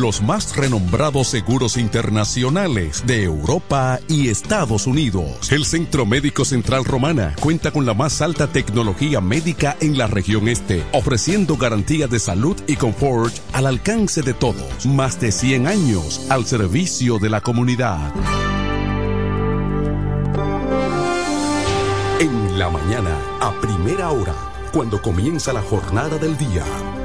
los más renombrados seguros internacionales de Europa y Estados Unidos. El Centro Médico Central Romana cuenta con la más alta tecnología médica en la región este, ofreciendo garantía de salud y confort al alcance de todos. Más de 100 años al servicio de la comunidad. En la mañana, a primera hora, cuando comienza la jornada del día,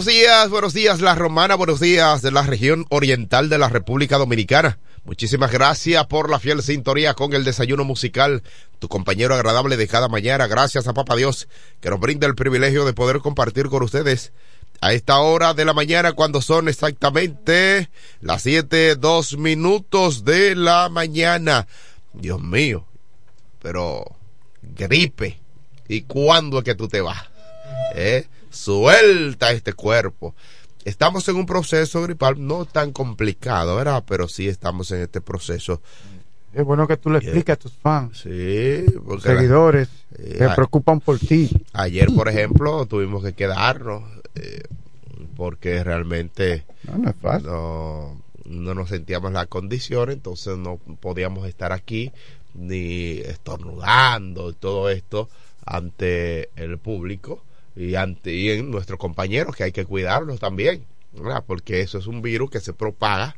Buenos días, buenos días La Romana, buenos días de la región oriental de la República Dominicana. Muchísimas gracias por la fiel sintonía con el desayuno musical, tu compañero agradable de cada mañana. Gracias a Papa Dios que nos brinda el privilegio de poder compartir con ustedes a esta hora de la mañana cuando son exactamente las siete, dos minutos de la mañana. Dios mío, pero gripe. ¿Y cuándo es que tú te vas? ¿Eh? Suelta este cuerpo. Estamos en un proceso gripal no tan complicado, ¿verdad? Pero sí estamos en este proceso. Es bueno que tú le expliques a tus fans. Sí, porque seguidores se eh, preocupan por ti. Ayer, por ejemplo, tuvimos que quedarnos eh, porque realmente no, no, nos sentíamos la condición, entonces no podíamos estar aquí ni estornudando y todo esto ante el público y, ante, y en nuestros compañeros que hay que cuidarlos también, porque eso es un virus que se propaga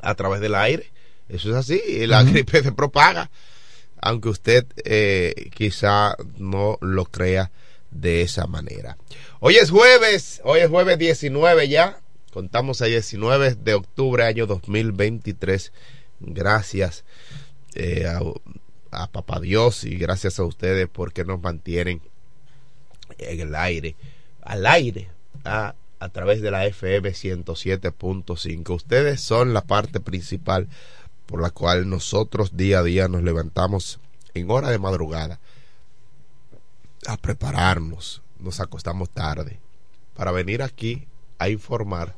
a través del aire. Eso es así, la gripe se propaga, aunque usted eh, quizá no lo crea de esa manera. Hoy es jueves, hoy es jueves 19 ya, contamos a 19 de octubre año 2023. Gracias eh, a, a Papá Dios y gracias a ustedes porque nos mantienen en el aire, al aire, a, a través de la FM 107.5. Ustedes son la parte principal por la cual nosotros día a día nos levantamos en hora de madrugada a prepararnos, nos acostamos tarde para venir aquí a informar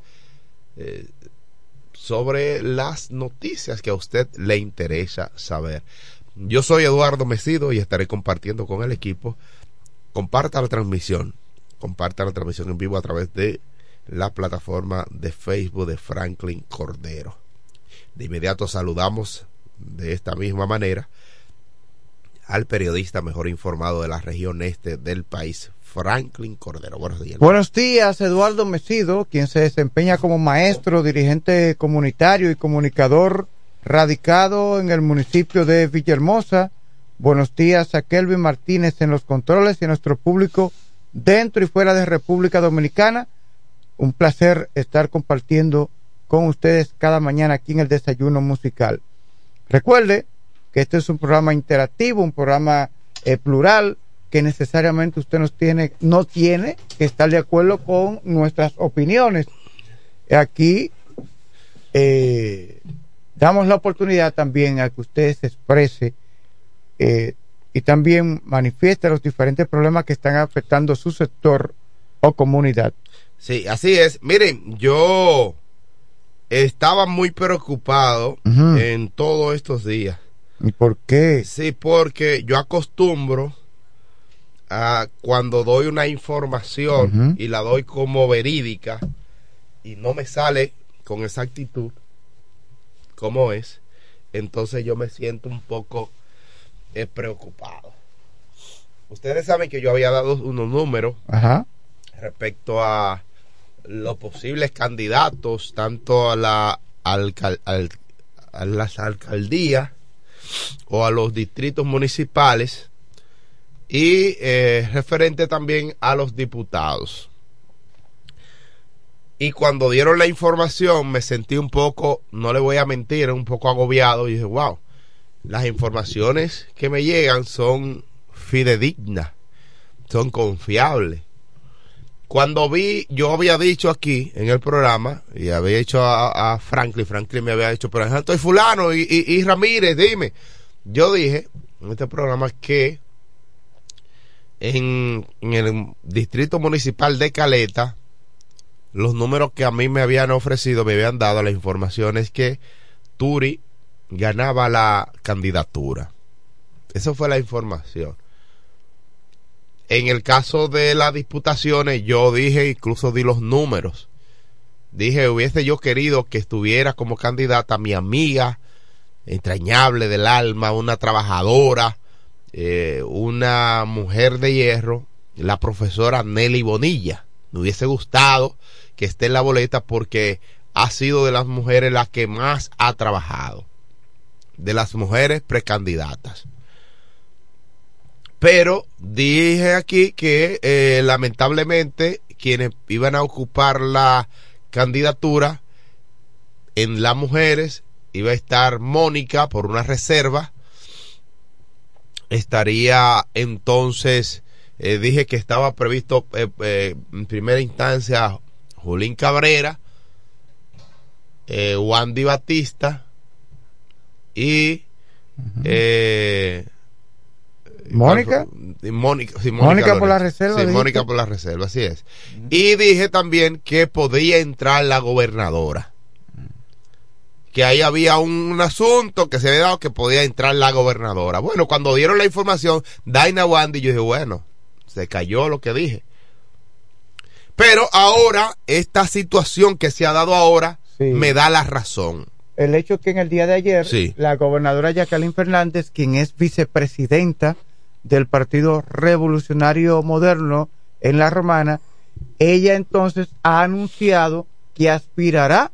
eh, sobre las noticias que a usted le interesa saber. Yo soy Eduardo Mesido y estaré compartiendo con el equipo comparta la transmisión, comparta la transmisión en vivo a través de la plataforma de Facebook de Franklin Cordero. De inmediato saludamos de esta misma manera al periodista mejor informado de la región este del país, Franklin Cordero. Buenos días. Buenos días, Eduardo Mesido, quien se desempeña como maestro, dirigente comunitario y comunicador radicado en el municipio de Villahermosa Buenos días a Kelvin Martínez en los controles y a nuestro público dentro y fuera de República Dominicana. Un placer estar compartiendo con ustedes cada mañana aquí en el desayuno musical. Recuerde que este es un programa interactivo, un programa eh, plural, que necesariamente usted tiene, no tiene que estar de acuerdo con nuestras opiniones. Aquí eh, damos la oportunidad también a que usted se exprese eh, y también manifieste los diferentes problemas que están afectando su sector o comunidad. Sí, así es. Miren, yo estaba muy preocupado en todos estos días. ¿Y por qué? Sí, porque yo acostumbro a cuando doy una información y la doy como verídica y no me sale con exactitud como es, entonces yo me siento un poco eh, preocupado. Ustedes saben que yo había dado unos números respecto a los posibles candidatos, tanto a, la a las alcaldías o a los distritos municipales y eh, referente también a los diputados. Y cuando dieron la información me sentí un poco, no le voy a mentir, un poco agobiado y dije, wow, las informaciones que me llegan son fidedignas, son confiables. Cuando vi, yo había dicho aquí en el programa, y había dicho a, Franklin, Franklin me había dicho, pero estoy fulano y, y, Ramírez, dime. Yo dije en este programa que en, en, el distrito municipal de Caleta, los números que a mí me habían ofrecido, me habían dado la información es que Turi ganaba la candidatura. Esa fue la información. En el caso de las disputaciones, yo dije, incluso di los números. Dije, hubiese yo querido que estuviera como candidata mi amiga, entrañable del alma, una trabajadora, eh, una mujer de hierro, la profesora Nelly Bonilla. Me hubiese gustado que esté en la boleta porque ha sido de las mujeres la que más ha trabajado. De las mujeres precandidatas. Pero dije aquí que eh, lamentablemente quienes iban a ocupar la candidatura en las mujeres iba a estar Mónica por una reserva. Estaría entonces, eh, dije que estaba previsto eh, en primera instancia Julín Cabrera, Wandy Batista y Mónica. Mónica, Mónica, por la reserva. Sí, Mónica por la reserva, así es. Y dije también que podía entrar la gobernadora. Que ahí había un, asunto que se había dado que podía entrar la gobernadora. Bueno, cuando dieron la información, Daina Wandy, yo dije, bueno, se cayó lo que dije. Pero ahora, esta situación que se ha dado ahora, me da la razón el hecho que en el día de ayer la gobernadora Jacqueline Fernández, quien es vicepresidenta del Partido Revolucionario Moderno en la Romana, ella entonces ha anunciado que aspirará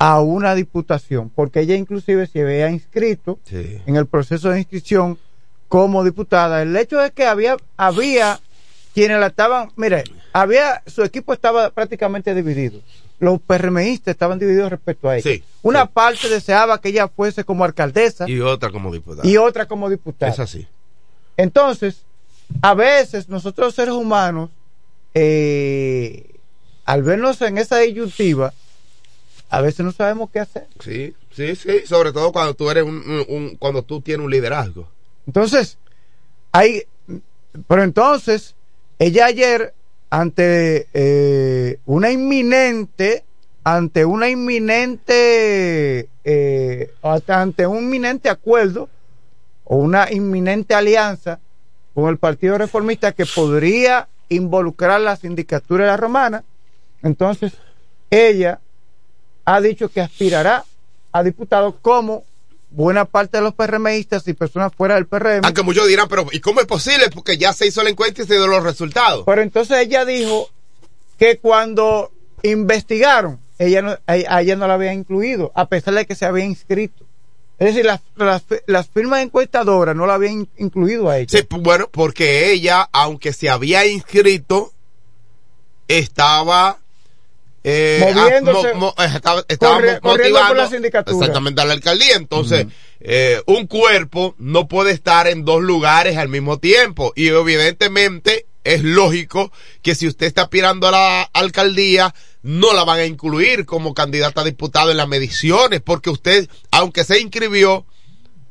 a una diputación, porque ella inclusive se había inscrito en el proceso de inscripción como diputada. El hecho es que había, había quienes la estaban, mire, había, su equipo estaba prácticamente dividido. Los PRMistas estaban divididos respecto a ella. Una parte deseaba que ella fuese como alcaldesa. Y otra como diputada. Y otra como diputada. Es así. Entonces, a veces nosotros seres humanos, eh, al vernos en esa disyuntiva, a veces no sabemos qué hacer. Sí, sí, sí, sobre todo cuando tú eres un, cuando tú tienes un liderazgo. Entonces, hay, pero entonces, ella ayer, ante eh, una inminente, ante una inminente, eh, ante un inminente acuerdo, o una inminente alianza con el Partido Reformista que podría involucrar la sindicatura de la romana, entonces ella ha dicho que aspirará a diputado como buena parte de los PRMistas y personas fuera del PRM. Aunque muchos dirán, pero ¿y cómo es posible? Porque ya se hizo la encuesta y se dio los resultados. Pero entonces ella dijo que cuando investigaron, ella no, a ella no la había incluido, a pesar de que se había inscrito. Es decir, las, las, firmas encuestadoras no la habían incluido a ella. Sí, bueno, porque ella, aunque se había inscrito, estaba eh, moviéndose, eh, estaba, motivando la exactamente a la alcaldía. Entonces, eh, un cuerpo no puede estar en dos lugares al mismo tiempo. Y evidentemente es lógico que si usted está aspirando a la alcaldía, no la van a incluir como candidata a diputado en las mediciones, porque usted, aunque se inscribió,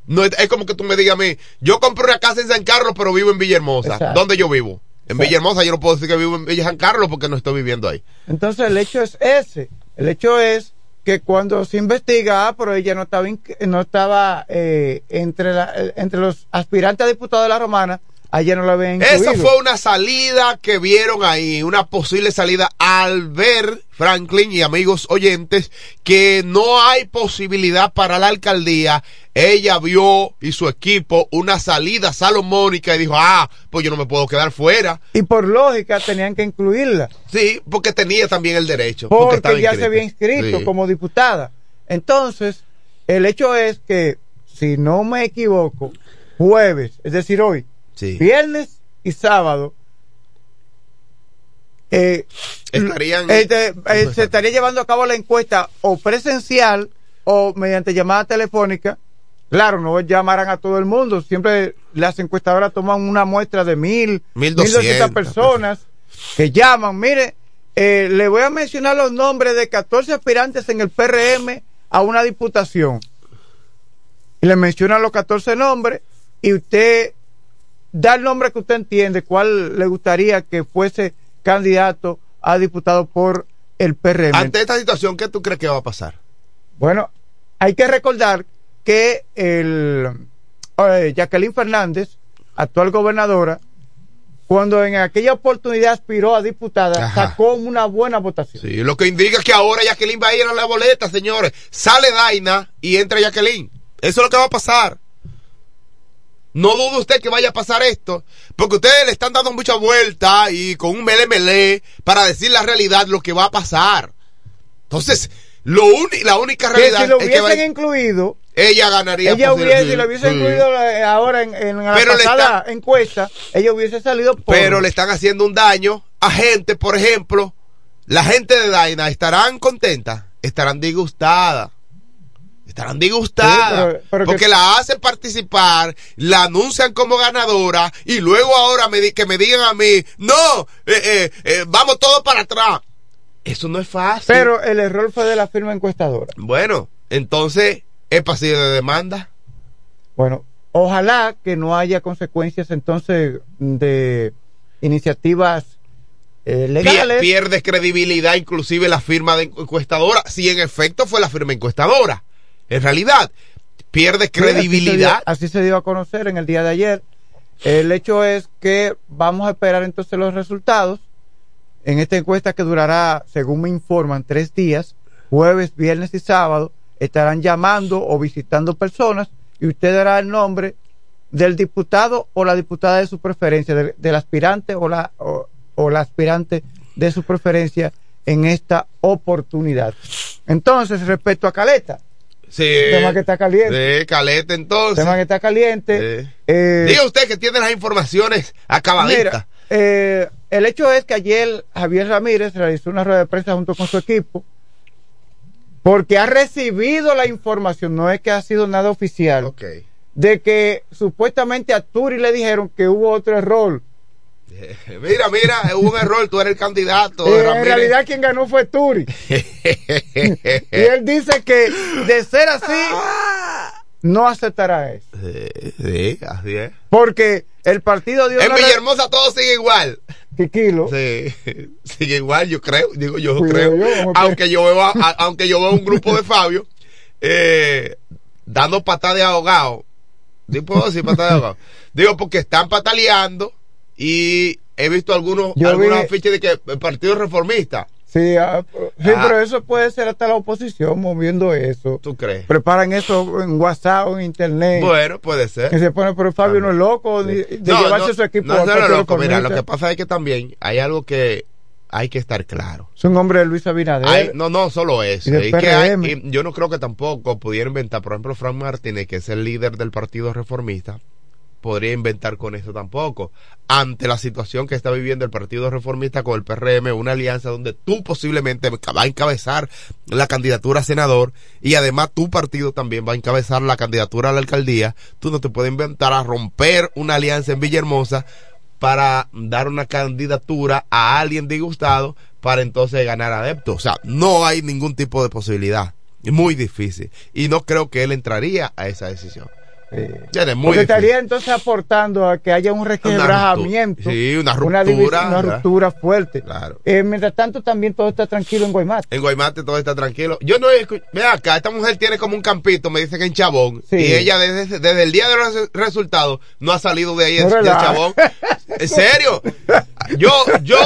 no es, como que tú me digas a mí, yo compré una casa en San Carlos, pero vivo en Villahermosa. ¿Dónde yo vivo? En Villahermosa yo no puedo decir que vivo en Villa San Carlos porque no estoy viviendo ahí. Entonces el hecho es ese. El hecho es que cuando se investiga, ah, pero ella no estaba, no estaba eh, entre, la, entre los aspirantes a diputados de la Romana, Ayer no habían incluido. Esa fue una salida que vieron ahí, una posible salida al ver, Franklin y amigos oyentes, que no hay posibilidad para la alcaldía. Ella vio y su equipo una salida salomónica y dijo, ah, pues yo no me puedo quedar fuera. Y por lógica tenían que incluirla. Sí, porque tenía también el derecho. Porque, ya se había inscrito como diputada. Entonces, el hecho es que, si no me equivoco, jueves, es decir, hoy, viernes y sábado, eh, Estarían, eh, eh, se estaría llevando a cabo la encuesta o presencial o mediante llamada telefónica. Claro, no llamarán a todo el mundo. Siempre las encuestadoras toman una muestra de mil, mil doscientas personas que llaman. Mire, le voy a mencionar los nombres de 14 aspirantes en el PRM a una diputación. Y le mencionan los 14 nombres y usted da el nombre que usted entiende, cuál le gustaría que fuese candidato a diputado por el PRM. Ante esta situación, ¿qué tú crees que va a pasar? Bueno, hay que recordar que el eh, Jacqueline Fernández, actual gobernadora, cuando en aquella oportunidad aspiró a diputada, sacó una buena votación. Sí, lo que indica que ahora Jacqueline va a ir a la boleta, señores. Sale Daina y entra Jacqueline. Eso es lo que va a pasar. No dude usted que vaya a pasar esto, porque ustedes le están dando mucha vuelta y con un mele mele para decir la realidad lo que va a pasar. Entonces, lo la única realidad que si lo hubiesen incluido, ella ganaría. Ella hubiese, si lo hubiese incluido ahora en, la pasada encuesta, ella hubiese salido por... Pero le están haciendo un daño a gente, por ejemplo, la gente de Daina estarán contentas, estarán disgustadas estarán disgustadas porque la hacen participar, la anuncian como ganadora y luego ahora me que me digan a mí, no, eh, eh, eh, vamos todos para atrás. Eso no es fácil. Pero el error fue de la firma encuestadora. Bueno, entonces, ¿es pasivo de demanda? Bueno, ojalá que no haya consecuencias entonces de iniciativas legales. Pierde credibilidad inclusive la firma de encuestadora, si en efecto fue la firma encuestadora en realidad pierde credibilidad. así, se dio, a conocer en el día de ayer. El hecho es que vamos a esperar entonces los resultados en esta encuesta que durará, según me informan, tres días, jueves, viernes y sábado, estarán llamando o visitando personas y usted dará el nombre del diputado o la diputada de su preferencia, del, aspirante o la, o la aspirante de su preferencia en esta oportunidad. Entonces, respecto a Caleta, Sí. Tema que está caliente. Sí, caliente entonces. Tema que está caliente. Eh, Diga usted que tiene las informaciones acabaditas. Eh, el hecho es que ayer Javier Ramírez realizó una rueda de prensa junto con su equipo porque ha recibido la información, no es que ha sido nada oficial, de que supuestamente a Turi le dijeron que hubo otro error Mira, mira, hubo un error, tú eres el candidato. en realidad quien ganó fue Turi. y él dice que de ser así, no aceptará eso. Sí, así es. Porque el partido dio... En Villahermosa todo sigue igual. kilo? Sí, sigue igual, yo creo, digo yo creo. aunque yo veo aunque yo veo un grupo de Fabio eh, dando patada de ahogado. ¿Puedo decir patada de ahogado? Digo, porque están pataleando y he visto algunos algunos afiches de que el Partido Reformista. Sí, ah, sí ah. pero eso puede ser hasta la oposición moviendo eso. ¿Tú crees? Preparan eso en WhatsApp en Internet. Bueno, puede ser. Que se pone, pero Fabio no es loco de, llevarse su equipo. No, no, loco. Mira, lo que pasa es que también hay algo que hay que estar claro. Es un hombre de Luis Abinader. no, no, solo eso. que yo no creo que tampoco pudiera inventar, por ejemplo, Frank Martínez, que es el líder del Partido Reformista, podría inventar con eso tampoco. Ante la situación que está viviendo el Partido Reformista con el PRM, una alianza donde tú posiblemente va a encabezar la candidatura a senador y además tu partido también va a encabezar la candidatura a la alcaldía, tú no te puedes inventar a romper una alianza en Villahermosa para dar una candidatura a alguien disgustado para entonces ganar adeptos. O sea, no hay ningún tipo de posibilidad. Muy difícil. Y no creo que él entraría a esa decisión. Porque estaría entonces aportando a que haya un requebrajamiento. Sí, una ruptura. Una, ruptura fuerte. Claro. Eh, mientras tanto, también todo está tranquilo en Guaymate. En Guaymate todo está tranquilo. Yo no he Ve acá, esta mujer tiene como un campito, me dice que en Chabón. Y ella desde, desde el día de los resultados no ha salido de ahí no del Chabón. ¿En serio? Yo, yo,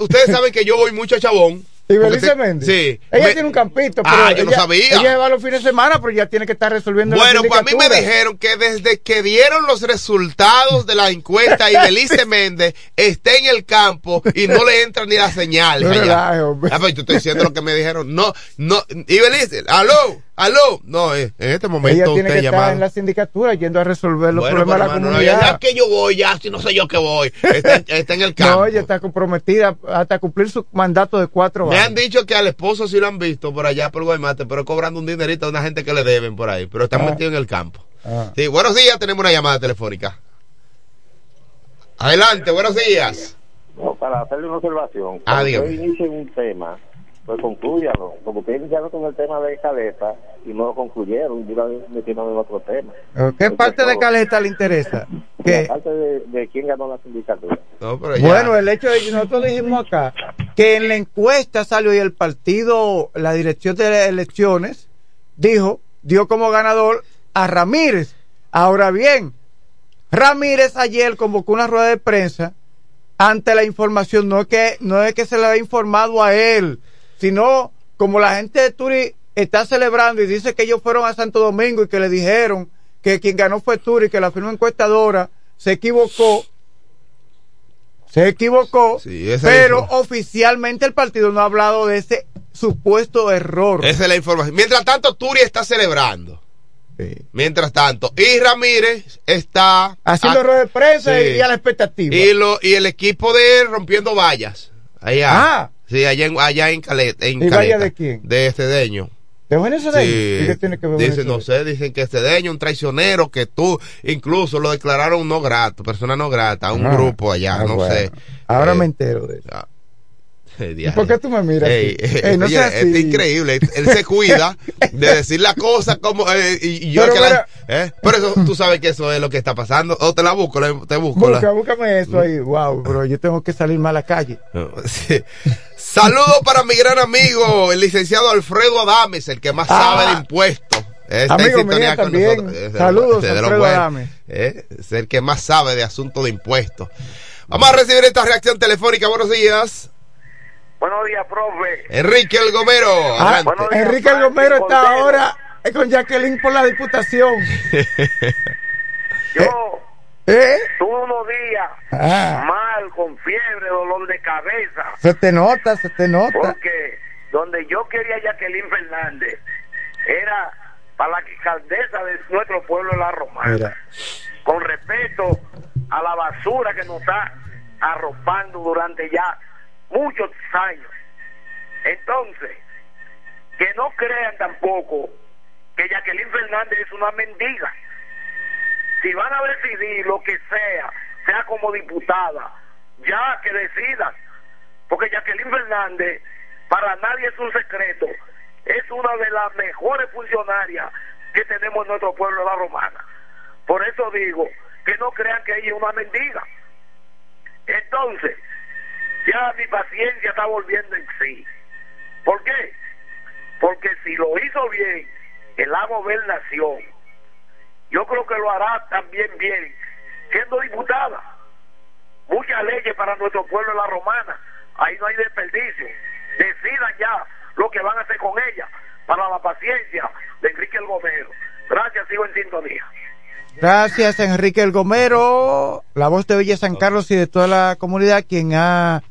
ustedes saben que yo voy mucho a Chabón. ¿Y Belice Méndez? Sí. Ella tiene un campito. Pero ah, yo no sabía. Ella va los fines de semana, pero ya tiene que estar resolviendo Bueno, pues a mí me dijeron que desde que dieron los resultados de la encuesta y Belice Méndez está en el campo y no le entra ni la señal. No ah, pues, estoy diciendo lo que me dijeron. No, no. Y Belice, aló. Aló, no, eh, en este momento Ella tiene que estar en la sindicatura yendo a resolver los problemas de la comunidad. ya, que yo voy, ya si no sé yo que voy. Está, en el campo. No, ella está comprometida hasta cumplir su mandato de cuatro años. Me han dicho que al esposo sí lo han visto por allá por Guaymate, pero cobrando un dinerito a una gente que le deben por ahí, pero está ah. metido en el campo. Ah. Sí, buenos días, tenemos una llamada telefónica. Adelante, buenos días. para hacerle una observación. Ah, yo inicio un tema pues concluyalo, como que iniciaron con el tema de Caleta y no lo concluyeron, y metieron en otro tema. ¿Qué parte de Caleta le interesa? ¿Qué? parte de, quién ganó la sindicatura. bueno, el hecho de que nosotros dijimos acá que en la encuesta salió y el partido, la dirección de elecciones, dijo, dio como ganador a Ramírez. Ahora bien, Ramírez ayer convocó una rueda de prensa ante la información, no es que, no es que se le había informado a él, sino como la gente de Turi está celebrando y dice que ellos fueron a Santo Domingo y que le dijeron que quien ganó fue Turi, que la firma encuestadora se equivocó, se equivocó, pero oficialmente el partido no ha hablado de ese supuesto error. Esa es la información. Mientras tanto, Turi está celebrando. Mientras tanto, y Ramírez está haciendo rueda de prensa y a la expectativa. Y, lo, y el equipo de él rompiendo vallas. Allá. Ah, Sí, allá en, allá en Caleta. En ¿Y Caleta, de quién? De Cedeño. ¿De Cedeño? Sí. qué tiene que ver Dicen, no sé, dicen que Cedeño, un traicionero, que tú incluso lo declararon no grato, persona no grata, a un ah, grupo allá, ah, no sé. Ahora eh, me entero de eso. Ah, ¿Por qué tú me miras? no Es increíble. Él se cuida de decir la cosa como. Eh, y, yo pero, que ¿eh? Por eso tú sabes que eso es lo que está pasando. O te la busco, te busco. Busca, búscame eso ahí. Wow, pero yo tengo que salir más a la calle. Saludos para mi gran amigo, el licenciado Alfredo Adames, el que más sabe de ah. impuestos. Está amigo en sintonía con nosotros. Saludos, Alfredo Adames. ¿eh? Es el que más sabe de asuntos de impuestos. Vamos a recibir esta reacción telefónica. Buenos días. Buenos días, profe. Enrique El Gomero. Ah, Enrique El Gomero está ahora con Jacqueline por la diputación. Yo ¿Eh? tuve unos días ah. mal, con fiebre, dolor de cabeza. Se te nota, se te nota. Porque donde yo quería Jacqueline Fernández era para la alcaldesa de nuestro pueblo, la Romana. Con respeto a la basura que nos está arropando durante ya muchos años. Entonces, que no crean tampoco que Jacqueline Fernández es una mendiga. Si van a decidir lo que sea, sea como diputada, ya que decidan. Porque Jacqueline Fernández, para nadie es un secreto, es una de las mejores funcionarias que tenemos en nuestro pueblo de la Romana. Por eso digo que no crean que ella es una mendiga. Entonces, ya mi paciencia está volviendo en sí. ¿Por qué? Porque si lo hizo bien en la gobernación, yo creo que lo hará también bien siendo diputada. Muchas leyes para nuestro pueblo en la romana, ahí no hay desperdicio. Decidan ya lo que van a hacer con ella para la paciencia de Enrique El Gomero. Gracias, sigo en sintonía. Gracias, Enrique El Gomero, la voz de Villa San Carlos y de toda la comunidad, quien ha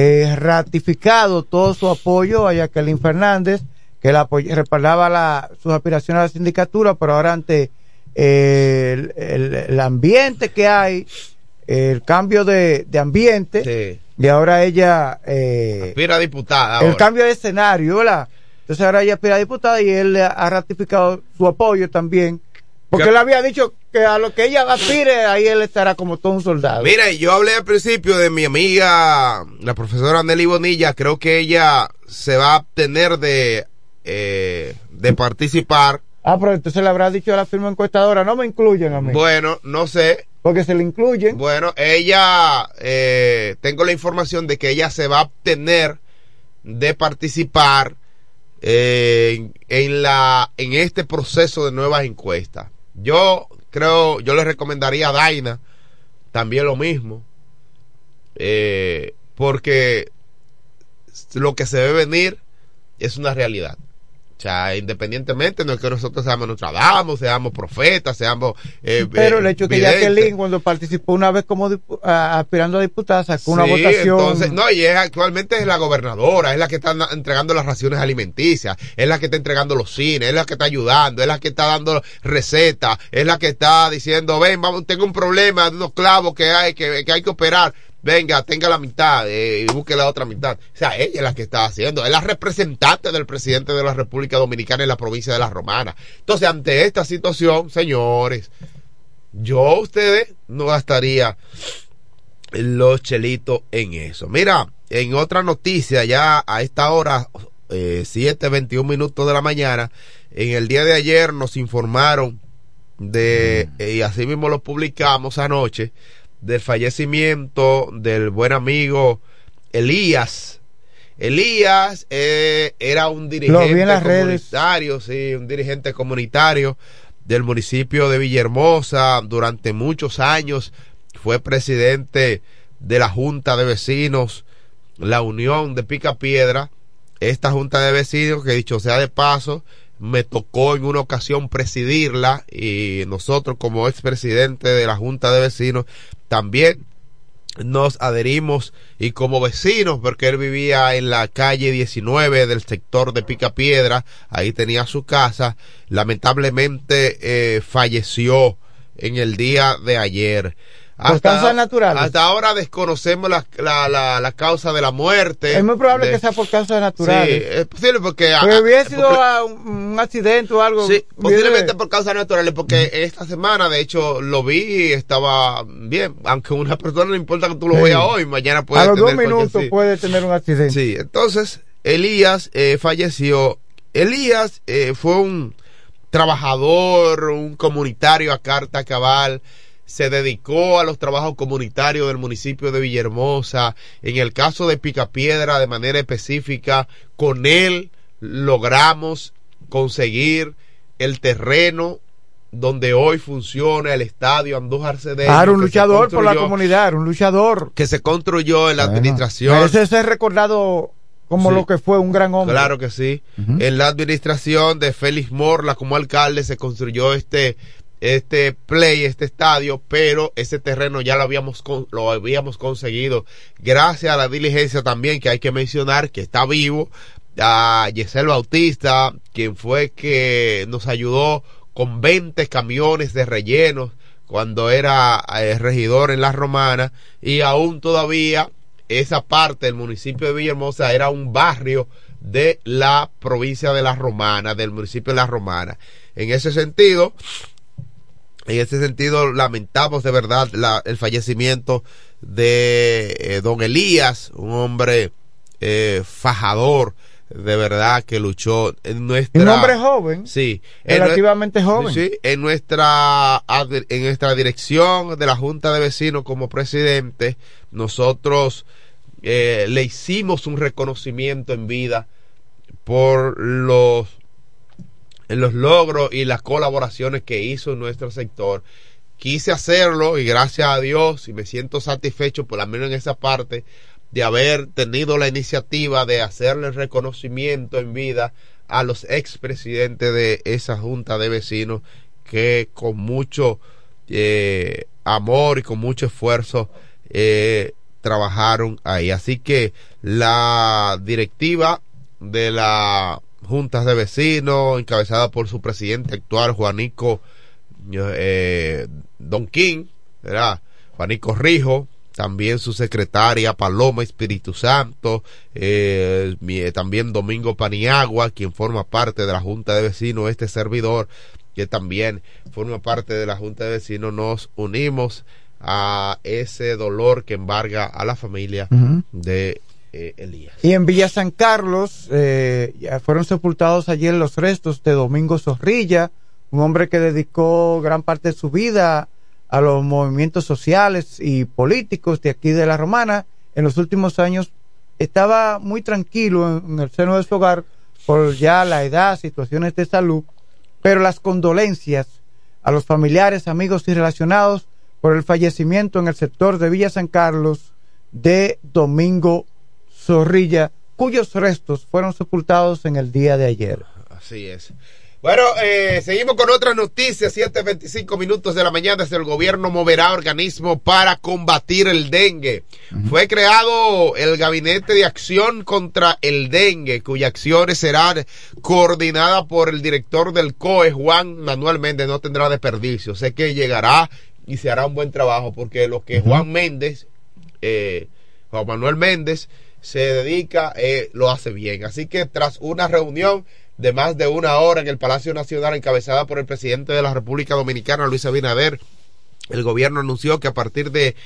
eh, ratificado todo su apoyo a Jacqueline Fernández, que la respaldaba la, sus aspiraciones a la sindicatura, pero ahora ante eh, el, ambiente que hay, el cambio de, ambiente, y ahora ella... Eh, aspira a diputada. El cambio de escenario, ¿verdad? Entonces ahora ella aspira a diputada y él ha ratificado su apoyo también Porque él había dicho que a lo que ella aspire, ahí él estará como todo un soldado. Mira, yo hablé al principio de mi amiga, la profesora Nelly Bonilla, creo que ella se va a abstener de, eh, de participar. Ah, pero entonces le habrá dicho a la firma encuestadora, no me incluyen a mí. Bueno, no sé. Porque se le incluyen. Bueno, ella, eh, tengo la información de que ella se va a abstener de participar eh, en, la, en este proceso de nuevas encuestas. Yo creo, yo le recomendaría a Daina también lo mismo, eh, porque lo que se ve venir es una realidad. O sea, independientemente, no es que nosotros seamos Nostradamus, seamos profetas, seamos... Eh, Pero el hecho de que Jacqueline, cuando participó una vez como aspirando a diputada, sacó una votación... Entonces, no, y es, actualmente es la gobernadora, es la que está entregando las raciones alimenticias, es la que está entregando los cines, es la que está ayudando, es la que está dando recetas, es la que está diciendo, ven, vamos, tengo un problema de unos clavos que hay que, que hay que operar venga, tenga la mitad eh, y busque la otra mitad. O sea, ella es la que está haciendo, es la representante del presidente de la República Dominicana en la provincia de La Romana. Entonces, ante esta situación, señores, yo ustedes no gastaría los chelitos en eso. Mira, en otra noticia, ya a esta hora, eh, 7.21 minutos de la mañana, en el día de ayer nos informaron de, mm. y así mismo lo publicamos anoche, del fallecimiento del buen amigo Elías. Elías eh, era un dirigente comunitario, sí, un dirigente comunitario del municipio de Villahermosa durante muchos años. Fue presidente de la Junta de Vecinos, la Unión de Pica Piedra. Esta Junta de Vecinos, que dicho sea de paso, me tocó en una ocasión presidirla y nosotros como expresidente de la Junta de Vecinos también nos adherimos y como vecinos, porque él vivía en la calle 19 del sector de Picapiedra, ahí tenía su casa, lamentablemente eh, falleció en el día de ayer. Hasta, naturales. Hasta ahora desconocemos la, la, la, causa de la muerte. Es muy probable que sea por causas naturales. Sí, es posible porque... Porque hubiera sido un, accidente o algo. Sí, posiblemente por causas naturales, porque esta semana, de hecho, lo vi y estaba bien. Aunque una persona no importa que tú lo veas hoy, mañana puede tener... A los dos minutos puede tener un accidente. Sí, entonces, Elías eh, falleció. Elías eh, fue un trabajador, un comunitario a carta cabal se dedicó a los trabajos comunitarios del municipio de Villahermosa. En el caso de Picapiedra, de manera específica, con él logramos conseguir el terreno donde hoy funciona el estadio Andújar Cedeño. Ah, un luchador por la comunidad, un luchador. Que se construyó en la administración. Ese es recordado como lo que fue un gran hombre. Claro que sí. En la administración de Félix Morla como alcalde se construyó este este play, este estadio, pero ese terreno ya lo habíamos, lo habíamos conseguido gracias a la diligencia también que hay que mencionar que está vivo, a Yesel Bautista, quien fue que nos ayudó con 20 camiones de rellenos cuando era eh, regidor en La Romana y aún todavía esa parte del municipio de Villahermosa era un barrio de la provincia de La Romana, del municipio de La Romana. En ese sentido, en ese sentido, lamentamos de verdad el fallecimiento de eh, don Elías, un hombre eh, fajador, de verdad que luchó en nuestra un hombre joven sí relativamente joven. Sí en nuestra en nuestra dirección de la junta de vecinos como presidente nosotros eh, le hicimos un reconocimiento en vida por los en los logros y las colaboraciones que hizo en nuestro sector. Quise hacerlo y gracias a Dios y me siento satisfecho por lo menos en esa parte de haber tenido la iniciativa de hacerle reconocimiento en vida a los expresidentes de esa junta de vecinos que con mucho eh, amor y con mucho esfuerzo eh, trabajaron ahí. Así que la directiva de la juntas de vecinos, encabezada por su presidente actual, Juanico eh, Don King, ¿verdad? Juanico Rijo, también su secretaria Paloma Espíritu Santo, eh, también Domingo Paniagua, quien forma parte de la Junta de Vecinos, este servidor, que también forma parte de la Junta de Vecinos, nos unimos a ese dolor que embarga a la familia de eh, Elías. Y en Villa San Carlos eh, fueron sepultados ayer los restos de Domingo Zorrilla, un hombre que dedicó gran parte de su vida a los movimientos sociales y políticos de aquí de la Romana. En los últimos años estaba muy tranquilo en, el seno de su hogar por ya la edad, situaciones de salud, pero las condolencias a los familiares, amigos y relacionados por el fallecimiento en el sector de Villa San Carlos de Domingo Zorrilla, cuyos restos fueron sepultados en el día de ayer. Así es. Bueno, eh, seguimos con otras noticias. 7.25 minutos de la mañana. Desde el gobierno moverá organismo para combatir el dengue. Fue creado el Gabinete de Acción contra el Dengue, cuyas acciones serán coordinadas por el director del COE, Juan Manuel Méndez. No tendrá desperdicio. Sé que llegará y se hará un buen trabajo porque lo que Juan Méndez, eh, Juan Manuel Méndez, se dedica, eh, lo hace bien. Así que tras una reunión de más de una hora en el Palacio Nacional encabezada por el presidente de la República Dominicana, Luis Abinader. El gobierno anunció que a partir de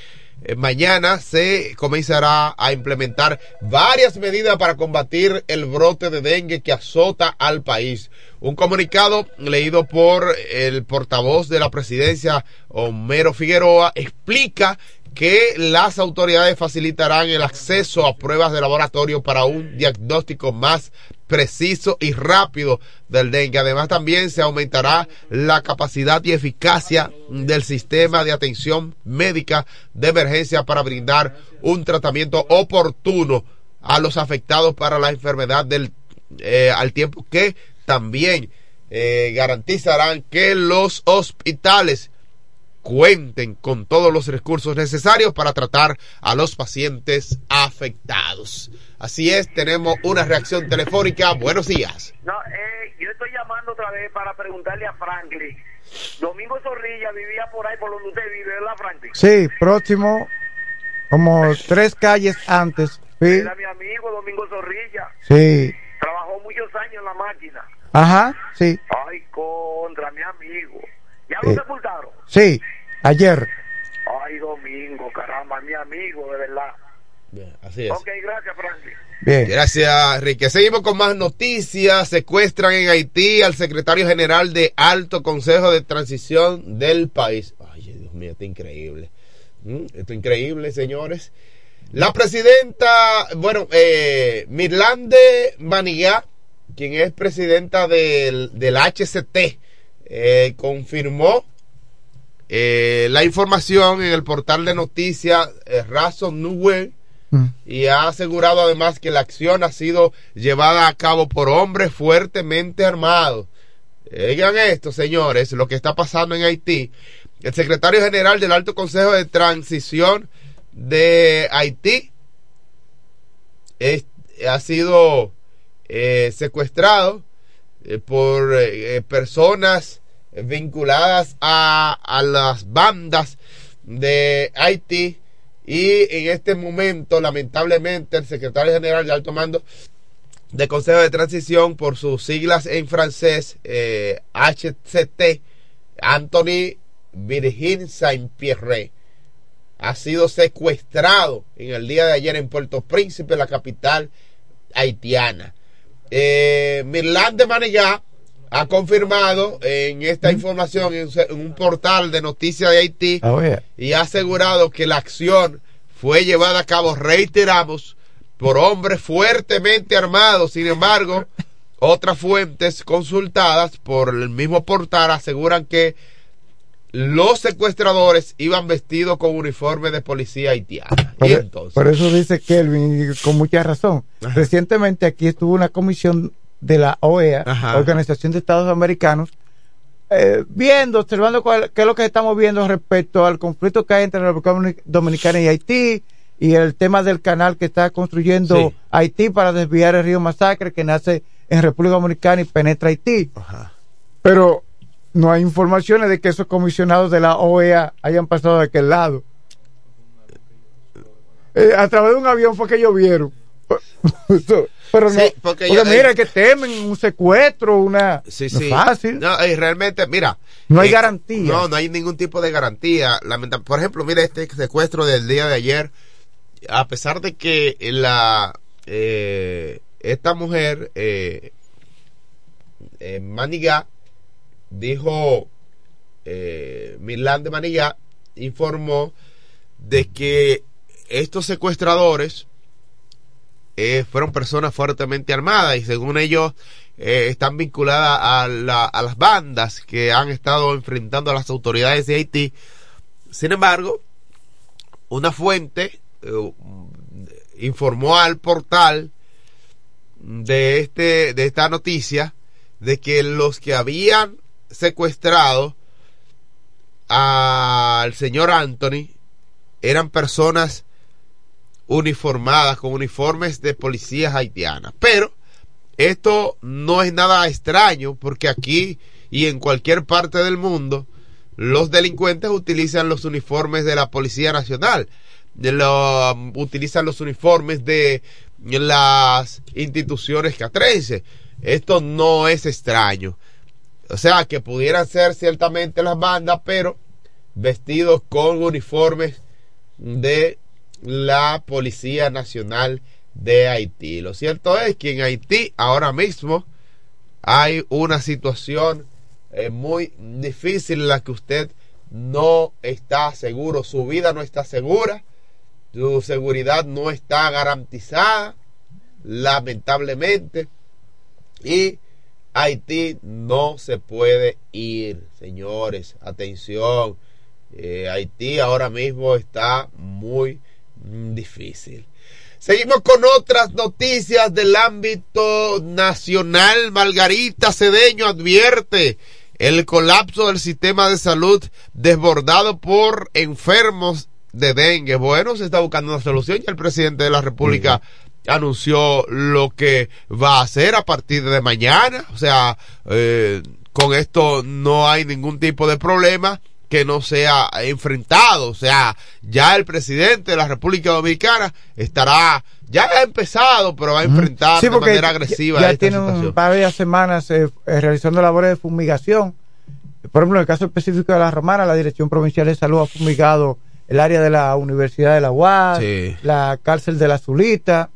eh, mañana se comenzará a implementar varias medidas para combatir el brote de dengue que azota al país. Un comunicado leído por el portavoz de la presidencia, Homero Figueroa, explica que las autoridades facilitarán el acceso a pruebas de laboratorio para un diagnóstico más preciso y rápido del dengue. Además, también se aumentará la capacidad y eficacia del sistema de atención médica de emergencia para brindar un tratamiento oportuno a los afectados para la enfermedad del, eh, al tiempo que también eh, garantizarán que los hospitales cuenten con todos los recursos necesarios para tratar a los pacientes afectados. Así es, tenemos una reacción telefónica. Buenos días. No, eh, yo estoy llamando otra vez para preguntarle a Franklin. Domingo Zorrilla vivía por ahí por donde usted vive, ¿verdad, Franklin? Sí, próximo, como tres calles antes. Sí. Era mi amigo Domingo Zorrilla. Sí. Trabajó muchos años en la máquina. Ajá, sí. Ay, contra mi amigo. ¿Ya lo sepultaron? Sí, ayer. Ay, Domingo, caramba, mi amigo, de verdad. Bien, así es. Ok, gracias, Franklin. Bien. Gracias, Enrique. Seguimos con más noticias. Secuestran en Haití al secretario general de Alto Consejo de Transición del país. Ay, Dios mío, esto es increíble. ¿Mm? Esto es increíble, señores. La presidenta, bueno, eh, Mirlande Manigá, quien es presidenta del, del HCT, eh, confirmó eh, la información en el portal de noticias eh, Razo mm. y ha asegurado además que la acción ha sido llevada a cabo por hombres fuertemente armados. Oigan esto, señores, lo que está pasando en Haití. El secretario general del Alto Consejo de Transición de Haití ha sido secuestrado eh, por eh, personas vinculadas a, a las bandas de Haití y en este momento lamentablemente el secretario general de alto mando de Consejo de Transición por sus siglas en francés HCT eh, Anthony Virgin Saint-Pierre ha sido secuestrado en el día de ayer en Puerto Príncipe, la capital haitiana. Eh, Mirland de Manigá ha confirmado en esta información en un portal de noticias de Haití oh, y ha asegurado que la acción fue llevada a cabo, reiteramos, por hombres fuertemente armados. Sin embargo, otras fuentes consultadas por el mismo portal aseguran que los secuestradores iban vestidos con uniforme de policía haitiana. Por, e- por eso dice Kelvin, con mucha razón. Recientemente aquí estuvo una comisión de la OEA, Organización de Estados Americanos, eh, viendo, observando qué es lo que estamos viendo respecto al conflicto que hay entre la República Dominicana y Haití y el tema del canal que está construyendo Haití para desviar el río Masacre que nace en República Dominicana y penetra Haití. Pero no hay informaciones de que esos comisionados de la OEA hayan pasado de aquel lado. Eh, a través de un avión fue que ellos vieron. pero no, porque, mira, que temen un secuestro, una... Sí, sí. fácil. No, y realmente, mira... No hay garantía. No, no hay ningún tipo de garantía. Por ejemplo, mira este secuestro del día de ayer, a pesar de que la... Eh, esta mujer, eh, eh Manigá, dijo, eh, Milán de Manigá, informó de que estos secuestradores eh, fueron personas fuertemente armadas y según ellos eh, están vinculadas a, las bandas que han estado enfrentando a las autoridades de Haití. Sin embargo, una fuente eh, informó al portal de este de esta noticia de que los que habían secuestrado al señor Anthony eran personas uniformadas con uniformes de policías haitianas. Pero esto no es nada extraño porque aquí y en cualquier parte del mundo los delincuentes utilizan los uniformes de la Policía Nacional, utilizan los uniformes de las instituciones catrenses. Esto no es extraño. O sea, que pudieran ser ciertamente las bandas, pero vestidos con uniformes de la Policía Nacional de Haití. Lo cierto es que en Haití ahora mismo hay una situación eh, muy difícil en la que usted no está seguro, su vida no está segura, su seguridad no está garantizada, lamentablemente, y Haití no se puede ir, señores, atención, eh, Haití ahora mismo está muy difícil. Seguimos con otras noticias del ámbito nacional. Margarita Cedeño advierte el colapso del sistema de salud desbordado por enfermos de dengue. Bueno, se está buscando una solución y el presidente de la República anunció lo que va a hacer a partir de mañana. O sea, eh, con esto no hay ningún tipo de problema que no sea enfrentado. O sea, ya el presidente de la República Dominicana estará, ya ha empezado, pero va a enfrentar de manera agresiva. Ya, tiene un par de semanas eh, eh, realizando labores de fumigación. Por ejemplo, en el caso específico de la Romana, la Dirección Provincial de Salud ha fumigado el área de la Universidad de la UAS, la cárcel de la Zulita,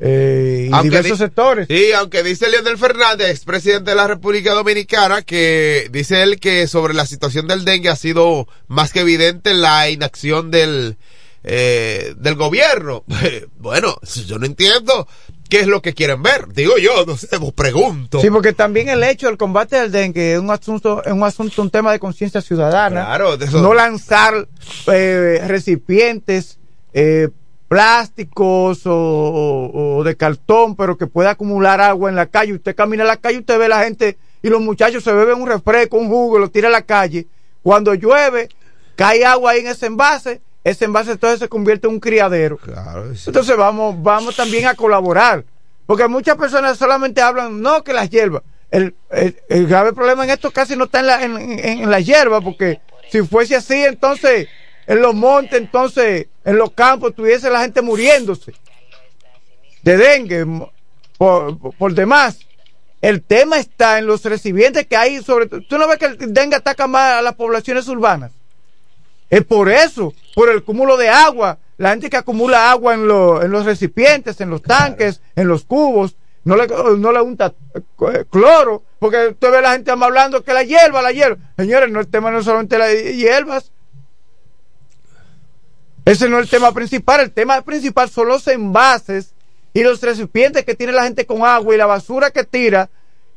eh, y diversos sectores. Sí, aunque dice Leonel Fernández, presidente de la República Dominicana, que dice él que sobre la situación del dengue ha sido más que evidente la inacción del, eh, del gobierno. bueno, yo no entiendo qué es lo que quieren ver. Digo yo, no sé, pregunto. Sí, porque también el hecho del combate del dengue es un asunto, es un asunto, un tema de conciencia ciudadana. Claro, No lanzar eh, recipientes eh, plásticos o, de cartón, pero que pueda acumular agua en la calle. Usted camina en la calle, usted ve a la gente y los muchachos se beben un refresco, un jugo, lo tira a la calle. Cuando llueve, cae agua ahí en ese envase, ese envase entonces se convierte en un criadero. Entonces vamos, vamos también a colaborar. Porque muchas personas solamente hablan, no, que las hierbas. El, el, grave problema en esto casi no está en la, en, en la hierba, porque si fuese así, entonces en los montes, entonces, en los campos, tuviese la gente muriéndose de dengue por, demás. El tema está en los recipientes que hay sobre... ¿Tú no ves que el dengue ataca más a las poblaciones urbanas? Es por eso, por el cúmulo de agua. La gente que acumula agua en, en los recipientes, en los tanques, en los cubos, no le, no le unta eh, cloro, porque usted ve a la gente hablando que la hierba, la hierba. Señores, no, el tema no es solamente las hierbas, ese no es el tema principal. El tema principal son los envases y los recipientes que tiene la gente con agua y la basura que tira,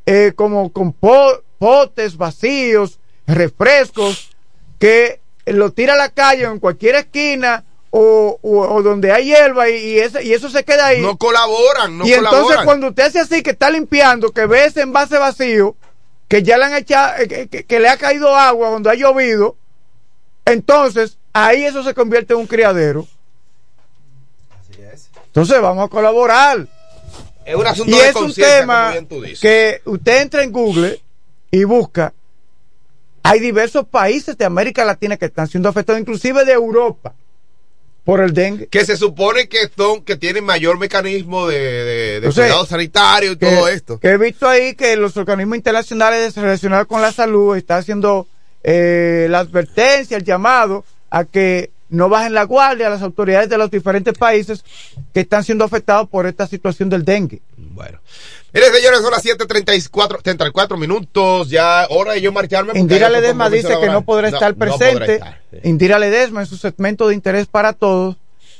eh, como con potes vacíos, refrescos, que lo tira a la calle o en cualquier esquina o, donde hay hierba y, y eso se queda ahí. No colaboran, no Y entonces cuando usted hace así, que está limpiando, que ve ese envase vacío, que ya le han echado, eh, que le ha caído agua cuando ha llovido, entonces ahí eso se convierte en un criadero. Así es. Entonces vamos a colaborar. Es un asunto y es un tema que usted entra en Google y busca. Hay diversos países de América Latina que están siendo afectados, inclusive de Europa. por el dengue. Que se supone que son, que tienen mayor mecanismo de, de, cuidado sanitario y todo esto. Que he visto ahí que los organismos internacionales relacionados con la salud están haciendo eh, la advertencia, el llamado a que no bajen la guardia a las autoridades de los diferentes países que están siendo afectados por esta situación del dengue. Bueno. Miren, señores, son las 7:34 34 minutos. Ya hora de yo marcharme. Indira Ledesma dice que no podrá estar presente. Indira Ledesma en su segmento de interés para todos.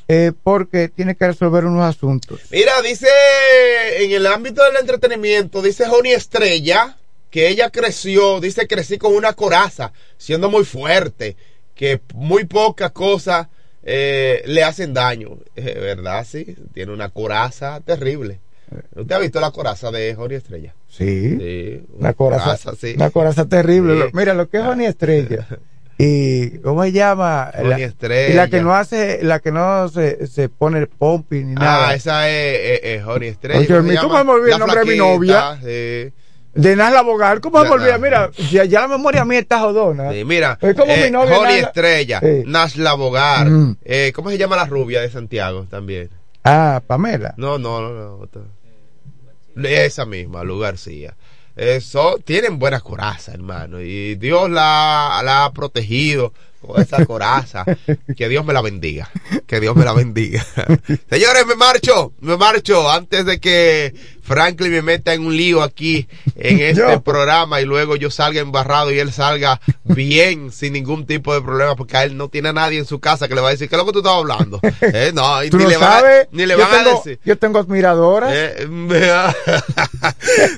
Eh, porque tiene que resolver unos asuntos. Mira, dice en el ámbito del entretenimiento, dice Joni Estrella que ella creció, dice crecí con una coraza, siendo muy fuerte que muy pocas cosas eh, le hacen daño, ¿verdad? Sí, tiene una coraza terrible. ¿Usted ha visto la coraza de Joni Estrella? Sí. sí una coraza, sí. Una coraza terrible. Mira, lo que es Joni Estrella. y cómo se llama la, Estrella. y la que no hace la que no se, se pone el pompi ni ah, nada ah esa es, es, Estrella Oye, ¿cómo, me olvidé el nombre de mi novia sí de Nasla Bogar, ¿cómo me olvida? Mira, ya, ya, la memoria mía está jodona. Sí, mira, es como eh, mi novia. Estrella, Nasla Bogar, mm. eh, ¿cómo se llama la rubia de Santiago también? Ah, Pamela. No, no, no, no. Esa misma, Lu García. Eso, tienen buena coraza, hermano, y Dios la, la ha protegido con esa coraza. que Dios me la bendiga. Que Dios me la bendiga. Señores, me marcho, me marcho antes de que Franklin me meta en un lío aquí en este programa y luego yo salga embarrado y él salga bien sin ningún tipo de problema porque a él no tiene a nadie en su casa que le va a decir ¿qué es lo que tú estás hablando? Eh, no, ni, le van a, ni le van a decir. Yo tengo admiradoras. Eh,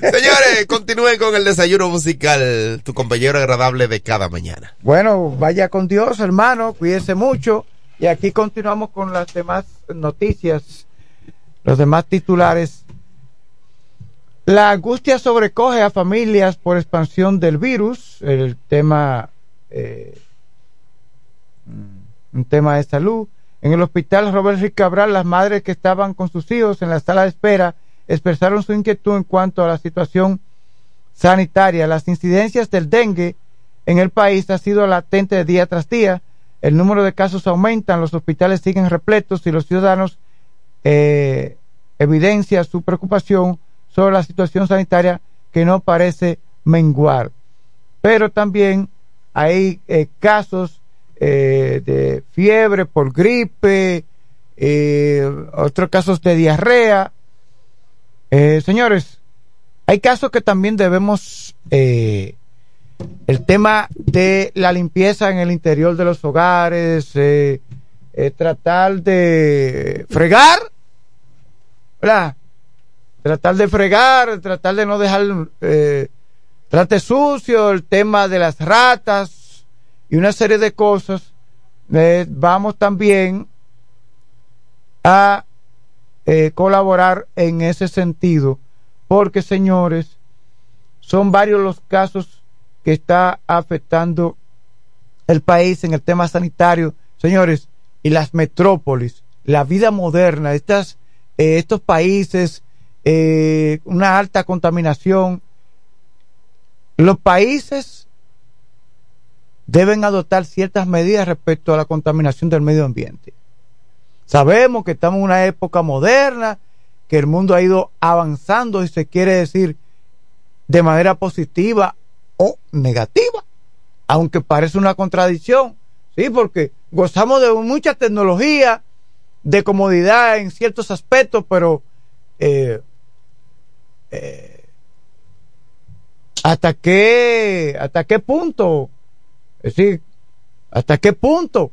señores, continúen con el desayuno musical, tu compañero agradable de cada mañana. Bueno, vaya con Dios, hermano, cuídese mucho y aquí continuamos con las demás noticias, los demás titulares la angustia sobrecoge a familias por expansión del virus, el tema, eh, un tema de salud. En el hospital Robert Rick Cabral, las madres que estaban con sus hijos en la sala de espera expresaron su inquietud en cuanto a la situación sanitaria. Las incidencias del dengue en el país ha sido latente día tras día. El número de casos aumenta, los hospitales siguen repletos y los ciudadanos eh, evidencian su preocupación sobre la situación sanitaria que no parece menguar. Pero también hay eh, casos eh, de fiebre por gripe, eh, otros casos de diarrea. señores, hay casos que también debemos, el tema de la limpieza en el interior de los hogares, tratar de fregar, ¿verdad? Tratar de fregar, tratar de no dejar eh, trate sucio, el tema de las ratas y una serie de cosas. Eh, vamos también a eh, colaborar en ese sentido, porque señores, son varios los casos que está afectando el país en el tema sanitario, señores, y las metrópolis, la vida moderna, estas, estos países eh, una alta contaminación. Los países deben adoptar ciertas medidas respecto a la contaminación del medio ambiente. Sabemos que estamos en una época moderna, que el mundo ha ido avanzando y se quiere decir de manera positiva o negativa, aunque parece una contradicción, sí, porque gozamos de mucha tecnología, de comodidad en ciertos aspectos, pero eh, eh, hasta qué hasta qué punto es decir hasta qué punto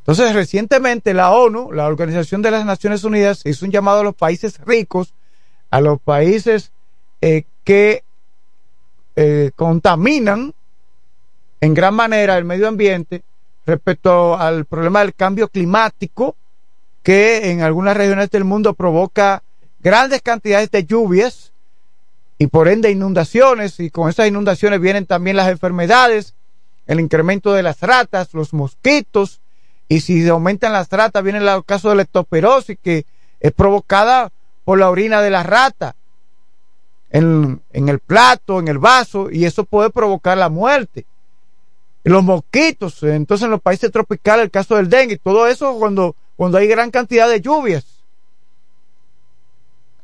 entonces recientemente la ONU la Organización de las Naciones Unidas hizo un llamado a los países ricos a los países eh, que contaminan en gran manera el medio ambiente respecto al problema del cambio climático que en algunas regiones del mundo provoca grandes cantidades de lluvias y por ende inundaciones y con esas inundaciones vienen también las enfermedades, el incremento de las ratas, los mosquitos y si aumentan las ratas viene el caso de la leptospirosis que es provocada por la orina de la rata en, en el plato, en el vaso y eso puede provocar la muerte. los mosquitos, entonces en los países tropicales el caso del dengue, todo eso cuando, cuando hay gran cantidad de lluvias.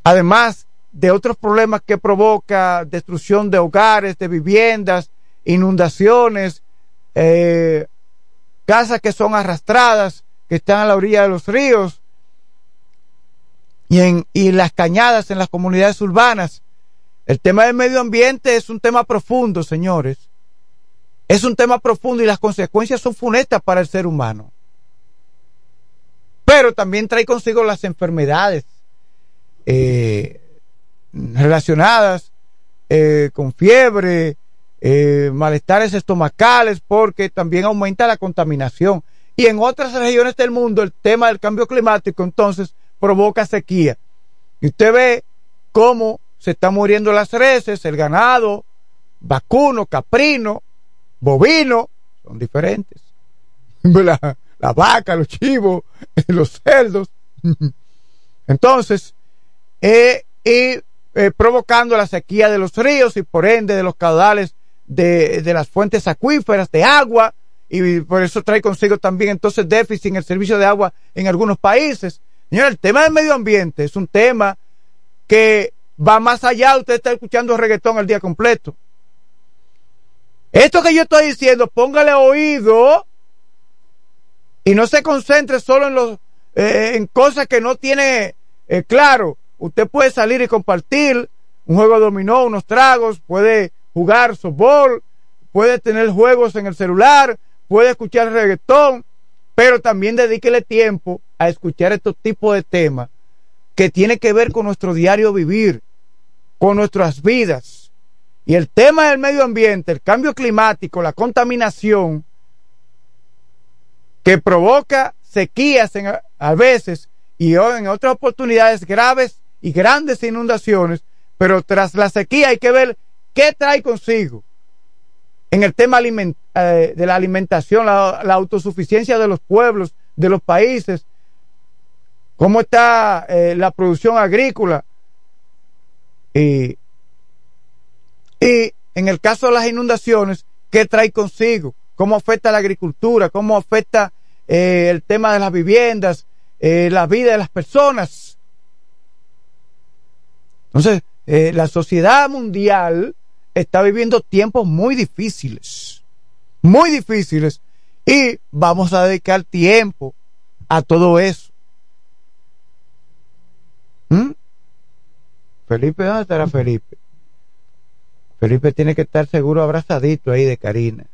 Además de otros problemas que provoca destrucción de hogares, de viviendas, inundaciones, eh, casas que son arrastradas, que están a la orilla de los ríos y en y las cañadas en las comunidades urbanas. El tema del medio ambiente es un tema profundo, señores. Es un tema profundo y las consecuencias son funestas para el ser humano. Pero también trae consigo las enfermedades eh, relacionadas eh, con fiebre, eh, malestares estomacales, porque también aumenta la contaminación. Y en otras regiones del mundo el tema del cambio climático entonces provoca sequía. Y usted ve cómo se están muriendo las reses, el ganado, vacuno, caprino, bovino, son diferentes. La, la vaca, los chivos, los cerdos. Entonces, eh, y eh, provocando la sequía de los ríos y por ende de los caudales de, de, las fuentes acuíferas de agua y por eso trae consigo también entonces déficit en el servicio de agua en algunos países. Señor, el tema del medio ambiente es un tema que va más allá. Usted está escuchando reggaetón el día completo. Esto que yo estoy diciendo, póngale oído y no se concentre solo en los eh, en cosas que no tiene eh, claro. Usted puede salir y compartir un juego de dominó, unos tragos, puede jugar softball, puede tener juegos en el celular, puede escuchar reggaetón, pero también dedíquele tiempo a escuchar estos tipos de temas que tiene que ver con nuestro diario vivir, con nuestras vidas. Y el tema del medio ambiente, el cambio climático, la contaminación, que provoca sequías a veces y en otras oportunidades graves y grandes inundaciones, pero tras la sequía hay que ver qué trae consigo. En el tema eh, de la alimentación, la, autosuficiencia de los pueblos, de los países, cómo está eh, la producción agrícola. Y, en el caso de las inundaciones, qué trae consigo, cómo afecta la agricultura, cómo afecta eh, el tema de las viviendas, la vida de las personas. Entonces, la sociedad mundial está viviendo tiempos muy difíciles, muy difíciles, y vamos a dedicar tiempo a todo eso. ¿Mm? Felipe, ¿dónde estará Felipe? Felipe tiene que estar seguro abrazadito ahí de Karina.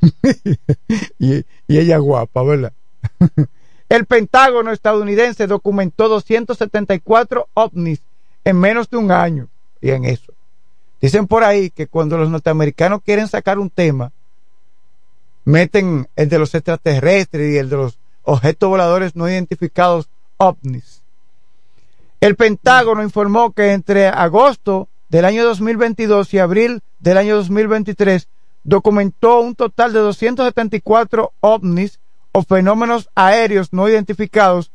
y, y ella guapa, ¿verdad? El Pentágono estadounidense documentó 274 ovnis en menos de un año. Y en eso. Dicen por ahí que cuando los norteamericanos quieren sacar un tema, meten el de los extraterrestres y el de los objetos voladores no identificados ovnis. El Pentágono informó que entre agosto del año 2022 y abril del año 2023 documentó un total de 274 ovnis o fenómenos aéreos no identificados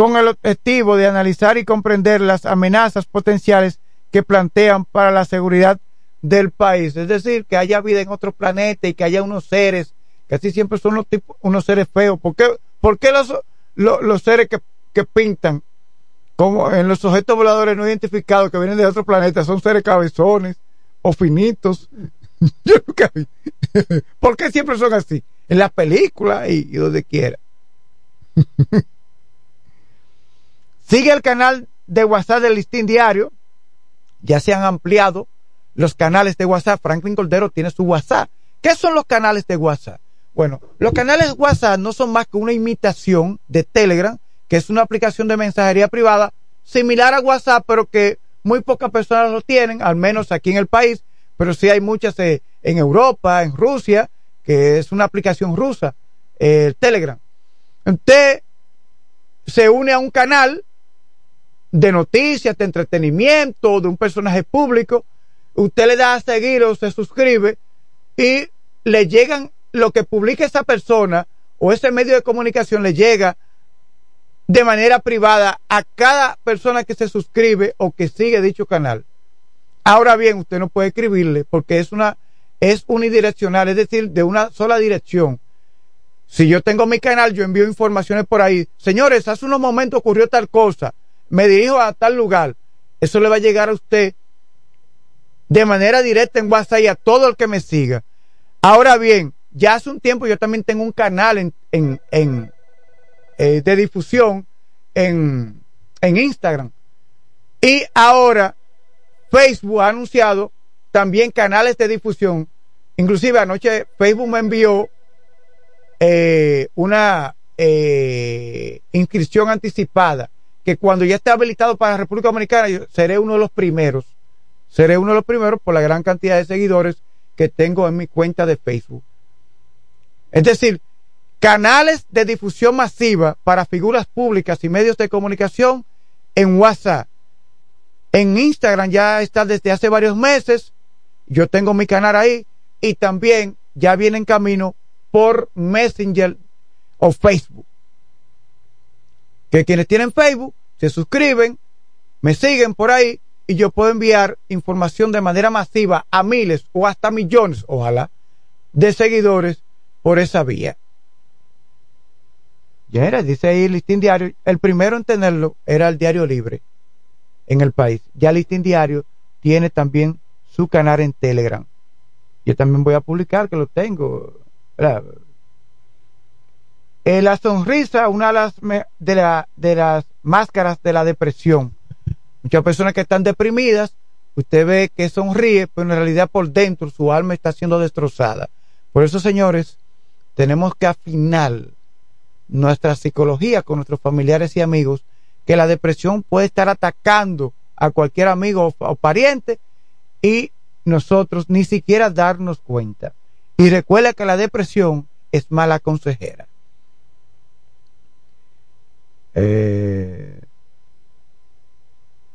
con el objetivo de analizar y comprender las amenazas potenciales que plantean para la seguridad del país. Es decir, que haya vida en otro planeta y que haya unos seres, que así siempre son los tipos, unos seres feos. ¿Por qué, por qué los, los, seres que, que pintan como en los objetos voladores no identificados que vienen de otro planeta son seres cabezones o finitos? Yo nunca. ¿Por qué siempre son así? En las películas y, y donde quiera. Sigue el canal de WhatsApp del Listín Diario, ya se han ampliado los canales de WhatsApp. Franklin Cordero tiene su WhatsApp. ¿Qué son los canales de WhatsApp? Bueno, los canales WhatsApp no son más que una imitación de Telegram, que es una aplicación de mensajería privada similar a WhatsApp, pero que muy pocas personas lo tienen, al menos aquí en el país, pero sí hay muchas eh, en Europa, en Rusia, que es una aplicación rusa, el Telegram. Usted se une a un canal de noticias, de entretenimiento, de un personaje público, usted le da a seguir o se suscribe y le llegan lo que publica esa persona o ese medio de comunicación le llega de manera privada a cada persona que se suscribe o que sigue dicho canal. Ahora bien, usted no puede escribirle porque es una es unidireccional, es decir, de una sola dirección. Si yo tengo mi canal, yo envío informaciones por ahí. Señores, hace unos momentos ocurrió tal cosa. Me dirijo a tal lugar. Eso le va a llegar a usted de manera directa en WhatsApp y a todo el que me siga. Ahora bien, ya hace un tiempo yo también tengo un canal en, en, eh, de difusión en, Instagram. Y ahora Facebook ha anunciado también canales de difusión. Inclusive anoche Facebook me envió eh, una eh, inscripción anticipada que cuando ya esté habilitado para la República Dominicana yo seré uno de los primeros. Seré uno de los primeros por la gran cantidad de seguidores que tengo en mi cuenta de Facebook. Es decir, canales de difusión masiva para figuras públicas y medios de comunicación en WhatsApp. En Instagram ya está desde hace varios meses. Yo tengo mi canal ahí y también ya viene en camino por Messenger o Facebook. Que quienes tienen Facebook se suscriben, me siguen por ahí y yo puedo enviar información de manera masiva a miles o hasta millones, ojalá, de seguidores por esa vía. Ya era, dice ahí listín diario, el primero en tenerlo era el diario libre en el país. Ya listín diario tiene también su canal en Telegram. Yo también voy a publicar que lo tengo. Eh, la sonrisa, una de las, de, la, de las máscaras de la depresión. Muchas personas que están deprimidas, usted ve que sonríe, pero en realidad por dentro su alma está siendo destrozada. Por eso, señores, tenemos que afinar nuestra psicología con nuestros familiares y amigos, que la depresión puede estar atacando a cualquier amigo o, pariente y nosotros ni siquiera darnos cuenta. Y recuerda que la depresión es mala consejera. Eh,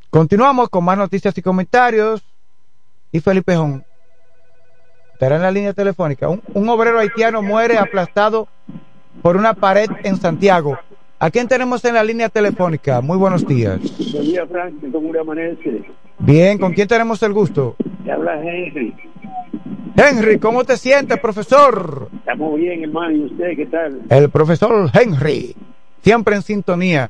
continuamos con más noticias y comentarios. Y Felipe Jón estará en la línea telefónica. un obrero haitiano muere aplastado por una pared en Santiago. ¿A quién tenemos en la línea telefónica? Muy buenos días. Buen día, Frank. ¿Cómo le amanece? Bien, ¿con quién tenemos el gusto? Le habla Henry. Henry, ¿cómo te sientes, profesor? Estamos bien, hermano. ¿Y usted qué tal? El profesor Henry, siempre en sintonía.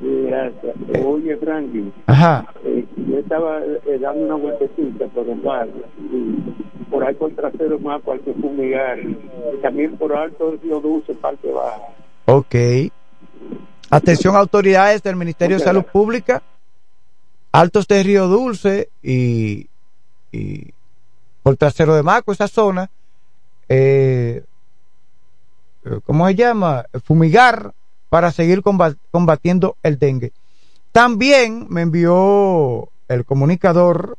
Gracias. Oye, Franklin. Ajá. Eh, yo estaba eh, dando una vueltecita por el mar. Y por ahí por el trasero más para que fumigar. También por alto el río Dulce, parte baja. Ok. Atención autoridades del Ministerio de Salud Pública, Altos de Río Dulce y, y por Trasero de Maco, esa zona, eh, ¿cómo se llama? Fumigar para seguir combatiendo el dengue. También me envió el comunicador,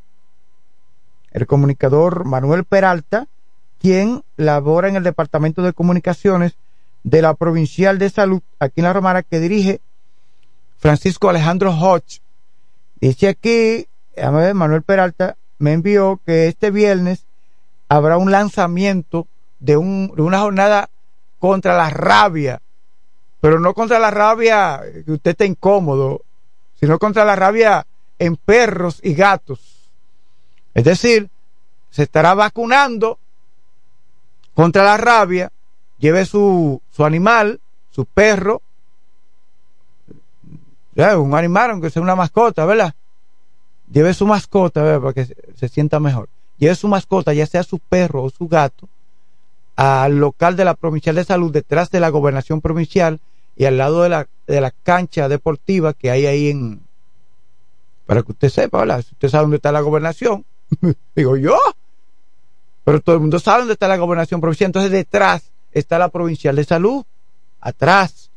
el comunicador Manuel Peralta, quien labora en el Departamento de Comunicaciones de la Provincial de Salud aquí en la Romana que dirige Francisco Alejandro Hodge. Dice aquí, Manuel Peralta me envió que este viernes habrá un lanzamiento de, un, de una jornada contra la rabia, pero no contra la rabia que usted esté incómodo, sino contra la rabia en perros y gatos. Es decir, se estará vacunando contra la rabia lleve su, su animal, su perro, un animal, aunque sea una mascota, ¿verdad? Lleve su mascota, ¿verdad? Para que se, sienta mejor. Lleve su mascota, ya sea su perro o su gato, al local de la Provincial de Salud, detrás de la Gobernación Provincial y al lado de la, de la cancha deportiva que hay ahí en. Para que usted sepa, ¿verdad? Usted sabe dónde está la gobernación, digo yo. Pero todo el mundo sabe dónde está la gobernación provincial. Entonces, detrás está la provincial de salud, atrás.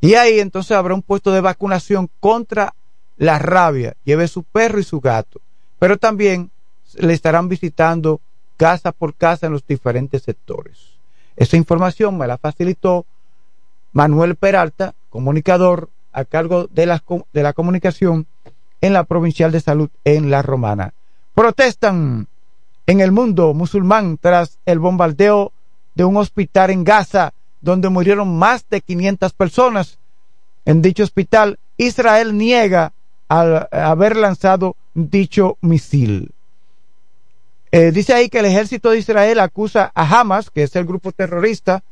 Y ahí entonces habrá un puesto de vacunación contra la rabia. Lleve su perro y su gato. Pero también le estarán visitando casa por casa en los diferentes sectores. Esa información me la facilitó Manuel Peralta, comunicador a cargo de la, de la comunicación en la Provincial de Salud en La Romana. Protestan en el mundo musulmán tras el bombardeo de un hospital en Gaza donde murieron más de 500 personas. En dicho hospital, Israel niega haber lanzado dicho misil. Eh, dice ahí que el ejército de Israel acusa a Hamas, que es el grupo terrorista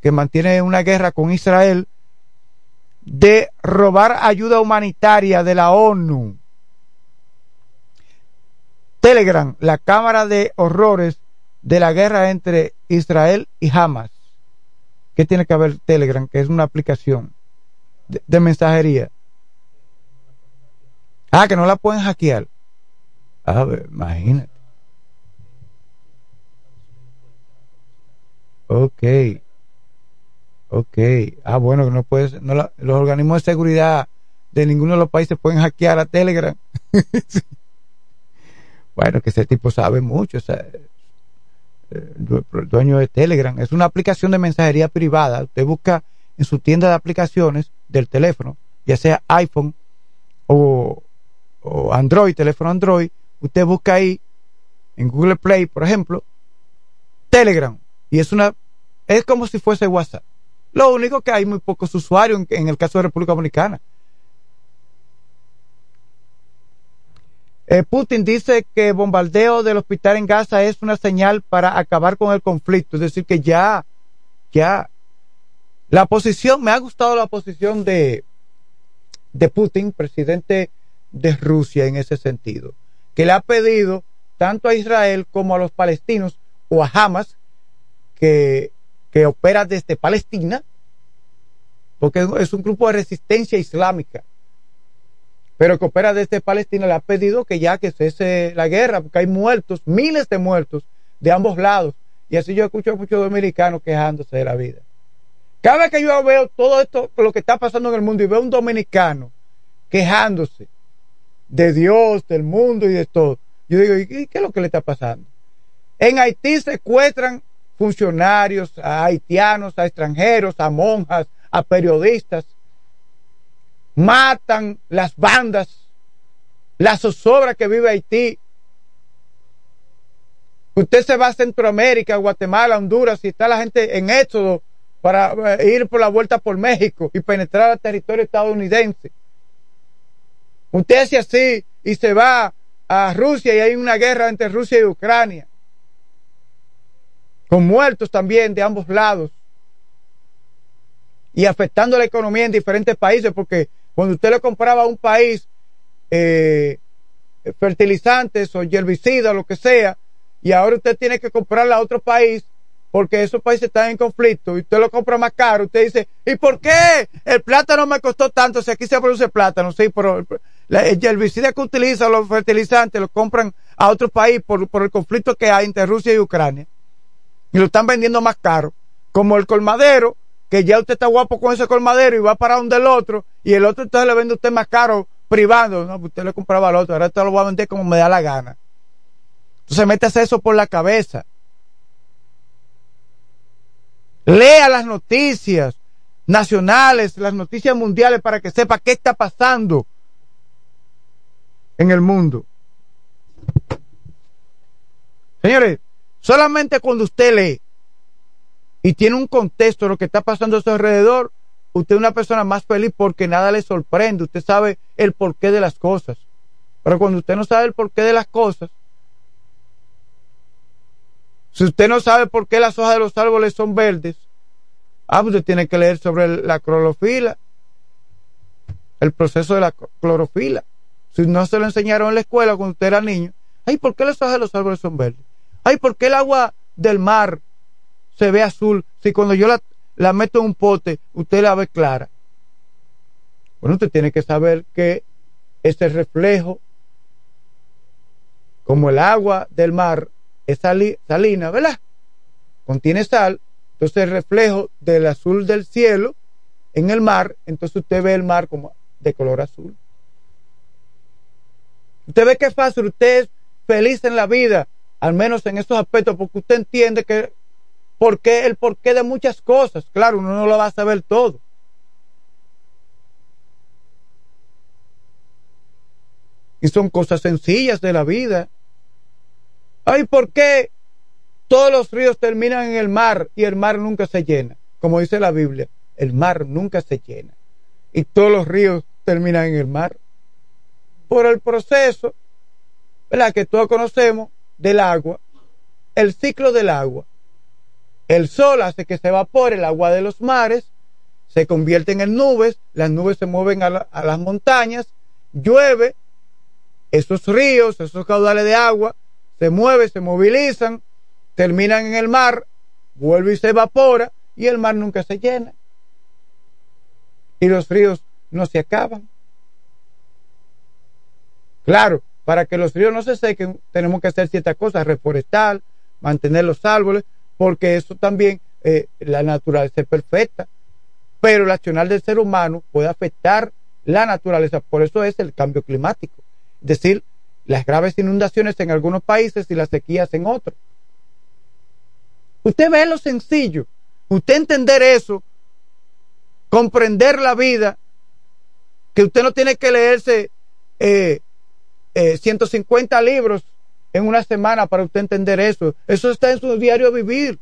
que mantiene una guerra con Israel, de robar ayuda humanitaria de la ONU. Telegram, la cámara de horrores de la guerra entre Israel y Hamas. ¿Qué tiene que ver Telegram? Que es una aplicación de, mensajería. Ah, que no la pueden hackear. A ver, imagínate. Ok. Ok. Ah, bueno, no puedes, no los organismos de seguridad de ninguno de los países pueden hackear a Telegram. Bueno, que ese tipo sabe mucho, o sea, eh, dueño de Telegram. Es una aplicación de mensajería privada. Usted busca en su tienda de aplicaciones del teléfono, ya sea iPhone o, o Android, teléfono Android, usted busca ahí en Google Play, por ejemplo, Telegram. Y es una, es como si fuese WhatsApp. Lo único que hay muy pocos usuarios en, el caso de República Dominicana. Eh, Putin dice que bombardeo del hospital en Gaza es una señal para acabar con el conflicto. Es decir, que ya, ya, la posición, me ha gustado la posición de, de Putin, presidente de Rusia en ese sentido, que le ha pedido tanto a Israel como a los palestinos o a Hamas, que, que opera desde Palestina, porque es un grupo de resistencia islámica, pero que opera desde Palestina, le ha pedido que ya que cese la guerra, porque hay muertos, miles de muertos de ambos lados. Y así yo escucho a muchos dominicanos quejándose de la vida. Cada vez que yo veo todo esto, lo que está pasando en el mundo, y veo un dominicano quejándose de Dios, del mundo y de todo, yo digo, ¿y qué es lo que le está pasando? En Haití secuestran funcionarios, a haitianos, a extranjeros, a monjas, a periodistas, matan las bandas, la zozobra que vive Haití. Usted se va a Centroamérica, Guatemala, Honduras, y está la gente en éxodo para eh, ir por la vuelta por México y penetrar al territorio estadounidense. Usted hace así y se va a Rusia y hay una guerra entre Rusia y Ucrania, con muertos también de ambos lados y afectando la economía en diferentes países, porque cuando usted le compraba a un país eh, fertilizantes o herbicidas, lo que sea, y ahora usted tiene que comprarle a otro país porque esos países están en conflicto y usted lo compra más caro, usted dice, ¿y por qué el plátano me costó tanto si aquí se produce plátano? Sí, pero el herbicida que utiliza, los fertilizantes, lo compran a otro país por el conflicto que hay entre Rusia y Ucrania y lo están vendiendo más caro, como el colmadero que ya usted está guapo con ese colmadero y va para donde el otro, y el otro entonces le vende a usted más caro privando, no, pues usted le compraba al otro, ahora usted lo va a vender como me da la gana. Entonces métase eso por la cabeza. Lea las noticias nacionales, las noticias mundiales para que sepa qué está pasando en el mundo. Señores, solamente cuando usted lee y tiene un contexto de lo que está pasando a su alrededor, usted es una persona más feliz porque nada le sorprende, usted sabe el porqué de las cosas. Pero cuando usted no sabe el porqué de las cosas, si usted no sabe por qué las hojas de los árboles son verdes, ah, pues usted tiene que leer sobre la clorofila, el proceso de la clorofila. Si no se lo enseñaron en la escuela cuando usted era niño, ay, ¿por qué las hojas de los árboles son verdes? Ay, ¿por qué el agua del mar se ve azul si cuando yo la, la meto en un pote usted la ve clara? Bueno, usted tiene que saber que ese reflejo, como el agua del mar es salina, ¿verdad? Contiene sal, entonces el reflejo del azul del cielo en el mar, entonces usted ve el mar como de color azul. Usted ve que fácil, usted es feliz en la vida, al menos en esos aspectos, porque usted entiende que porque el porqué de muchas cosas. Claro, uno no lo va a saber todo. Y son cosas sencillas de la vida. Ay, ¿por qué todos los ríos terminan en el mar y el mar nunca se llena? Como dice la Biblia, el mar nunca se llena. Y todos los ríos terminan en el mar. Por el proceso, ¿verdad? Que todos conocemos del agua, el ciclo del agua. El sol hace que se evapore el agua de los mares, se convierten en nubes, las nubes se mueven a, a las montañas, llueve, esos ríos, esos caudales de agua se mueven, se movilizan, terminan en el mar, vuelve y se evapora y el mar nunca se llena. Y los ríos no se acaban. Claro, para que los ríos no se sequen, tenemos que hacer ciertas cosas, reforestar, mantener los árboles, porque eso también, eh, la naturaleza es perfecta, pero el accionar del ser humano puede afectar la naturaleza, por eso es el cambio climático, es decir, las graves inundaciones en algunos países y las sequías en otros. Usted ve lo sencillo, usted entender eso, comprender la vida, que usted no tiene que leerse eh, 150 eh, libros en una semana para usted entender eso. Eso está en su diario vivir.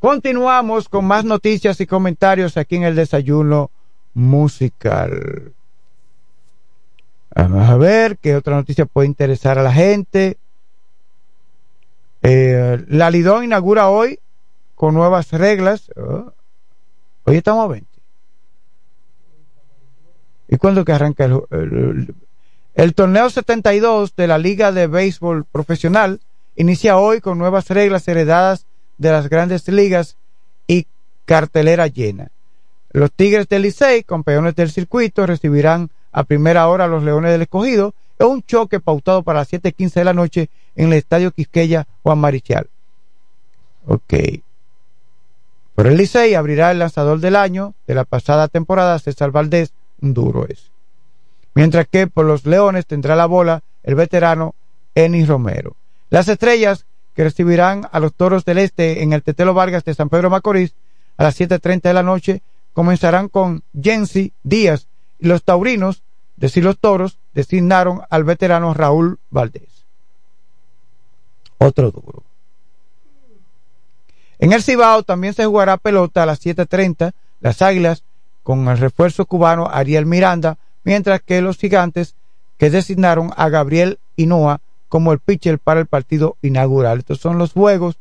Continuamos con más noticias y comentarios aquí en el desayuno musical. Vamos a ver qué otra noticia puede interesar a la gente. Eh, la Lidón inaugura hoy con nuevas reglas. Oh, hoy estamos a 20. ¿Y cuándo que arranca el, el, torneo 72 de la Liga de Béisbol Profesional? Inicia hoy con nuevas reglas heredadas de las grandes ligas y cartelera llena. Los Tigres del Licey, campeones del circuito, recibirán a primera hora a los Leones del Escogido en un choque pautado para las 7.15 de la noche en el Estadio Quisqueya Juan Marichal. Ok. Por el Licey abrirá el lanzador del año de la pasada temporada, César Valdés, duro es. Mientras que por los Leones tendrá la bola el veterano Enis Romero. Las estrellas que recibirán a los Toros del Este en el Tetelo Vargas de San Pedro Macorís a las 7.30 de la noche comenzarán con Jensi Díaz y los taurinos, decir los toros, designaron al veterano Raúl Valdés. Otro duro. En el Cibao también se jugará pelota a las 7.30. Las Águilas con el refuerzo cubano Ariel Miranda, mientras que los gigantes que designaron a Gabriel Hinoa como el pitcher para el partido inaugural. Estos son los juegos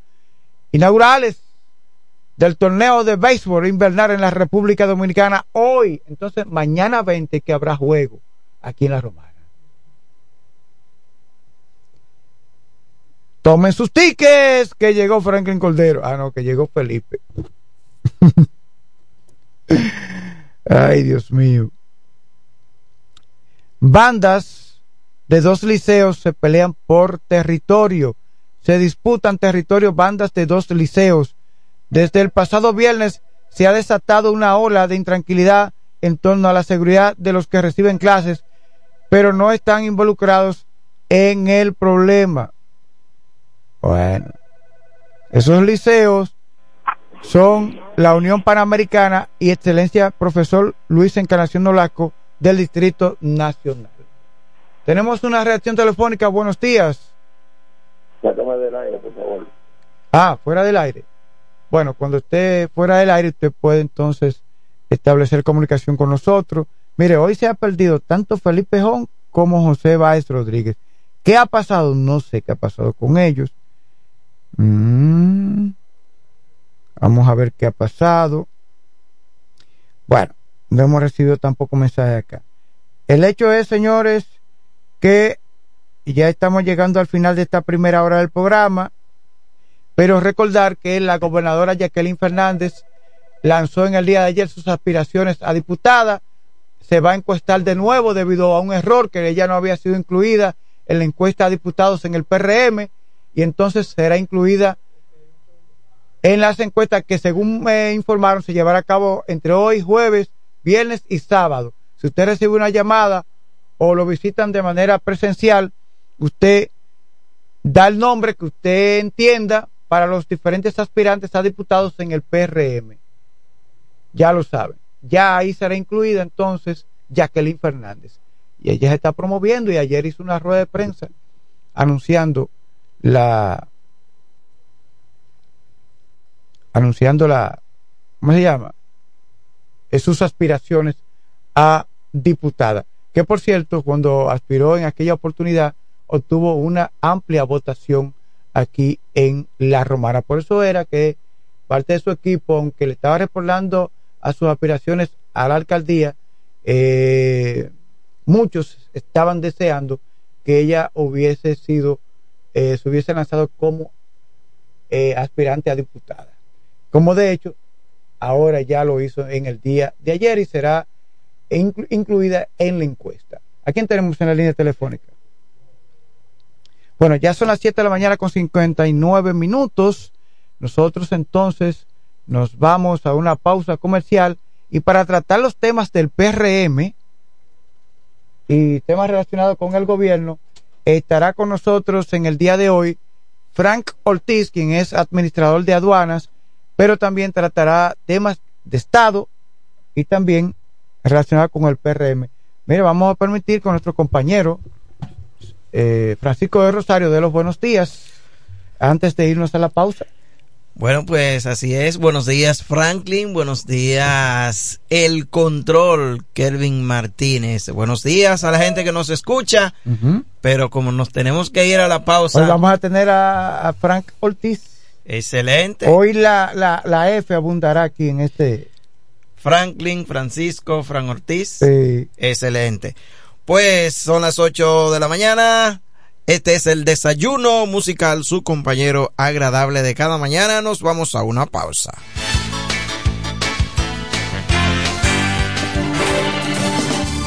inaugurales del torneo de béisbol invernal en la República Dominicana hoy. Entonces, mañana 20 que habrá juego aquí en la Romana. Tomen sus tickets, que llegó Franklin Cordero. Ah, no, que llegó Felipe. Ay, Dios mío. Bandas de dos liceos se pelean por territorio. Se disputan territorio bandas de dos liceos. Desde el pasado viernes se ha desatado una ola de intranquilidad en torno a la seguridad de los que reciben clases, pero no están involucrados en el problema. Bueno, esos liceos son la Unión Panamericana y Excelencia Profesor Luis Encarnación Nolaco del Distrito Nacional. Tenemos una reacción telefónica. Buenos días. del aire, por favor. Ah, fuera del aire. Bueno, cuando esté fuera del aire, usted puede entonces establecer comunicación con nosotros. Mire, hoy se ha perdido tanto Felipe Jón como José Báez Rodríguez. ¿Qué ha pasado? No sé qué ha pasado con ellos. Mm. Vamos a ver qué ha pasado. Bueno, no hemos recibido tampoco mensaje acá. El hecho es, señores, que ya estamos llegando al final de esta primera hora del programa, pero recordar que la gobernadora Jacqueline Fernández lanzó en el día de ayer sus aspiraciones a diputada, se va a encuestar de nuevo debido a un error que ella no había sido incluida en la encuesta a diputados en el PRM y entonces será incluida en las encuestas que según me informaron se llevará a cabo entre hoy, jueves, viernes y sábado. Si usted recibe una llamada o lo visitan de manera presencial, usted da el nombre que usted entienda para los diferentes aspirantes a diputados en el PRM. Ya lo saben. Ya ahí será incluida entonces Jacqueline Fernández. Y ella se está promoviendo y ayer hizo una rueda de prensa anunciando la anunciando la, ¿cómo se llama? sus aspiraciones a diputada, que por cierto, cuando aspiró en aquella oportunidad, obtuvo una amplia votación aquí en La Romana. Por eso era que parte de su equipo, aunque le estaba respaldando a sus aspiraciones a la alcaldía, eh, muchos estaban deseando que ella hubiese sido, eh, se hubiese lanzado como eh, aspirante a diputada. Como de hecho, ahora ya lo hizo en el día de ayer y será incluida en la encuesta. ¿A quién tenemos en la línea telefónica? Bueno, ya son las 7 de la mañana con 59 minutos. Nosotros entonces nos vamos a una pausa comercial y para tratar los temas del PRM y temas relacionados con el gobierno, estará con nosotros en el día de hoy Frank Ortiz, quien es administrador de aduanas, pero también tratará temas de Estado y también relacionados con el PRM. Mire, vamos a permitir con nuestro compañero eh, Francisco de Rosario de los Buenos Días, antes de irnos a la pausa. Bueno, pues así es. Buenos días, Franklin. Buenos días, El Control, Kelvin Martínez. Buenos días a la gente que nos escucha. Pero como nos tenemos que ir a la pausa. Hoy vamos a tener a, Frank Ortiz. Excelente. Hoy la, la, la, F abundará aquí en este. Franklin, Francisco, Frank Ortiz. Sí. Excelente. Pues son las 8 de la mañana. Este es el desayuno musical, su compañero agradable de cada mañana. Nos vamos a una pausa.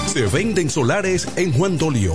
Se venden solares en Juan Dolio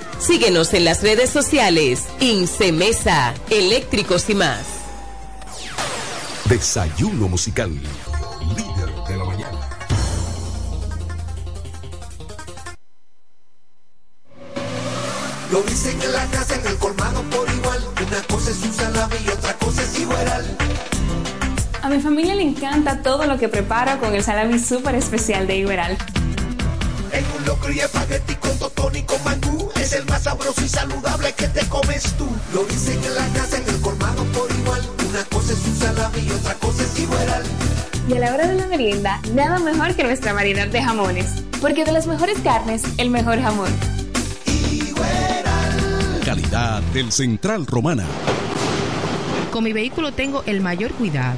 Síguenos en las redes sociales. Incemesa, eléctricos y más. Desayuno musical. Líder de la mañana. Lo dicen en la casa, en el colmado por igual. Una cosa es un salami y otra cosa es igual. A mi familia le encanta todo lo que preparo con el salami súper especial de Iberal. En un locro y espagueti con totón y con mangú. Es el más sabroso y saludable que te comes tú. Lo dicen en la casa, en el colmado por igual. Una cosa es un salami y otra cosa es igual. Y a la hora de la merienda, nada mejor que nuestra variedad de jamones. Porque de las mejores carnes, el mejor jamón. Calidad del Central Romana. Con mi vehículo tengo el mayor cuidado.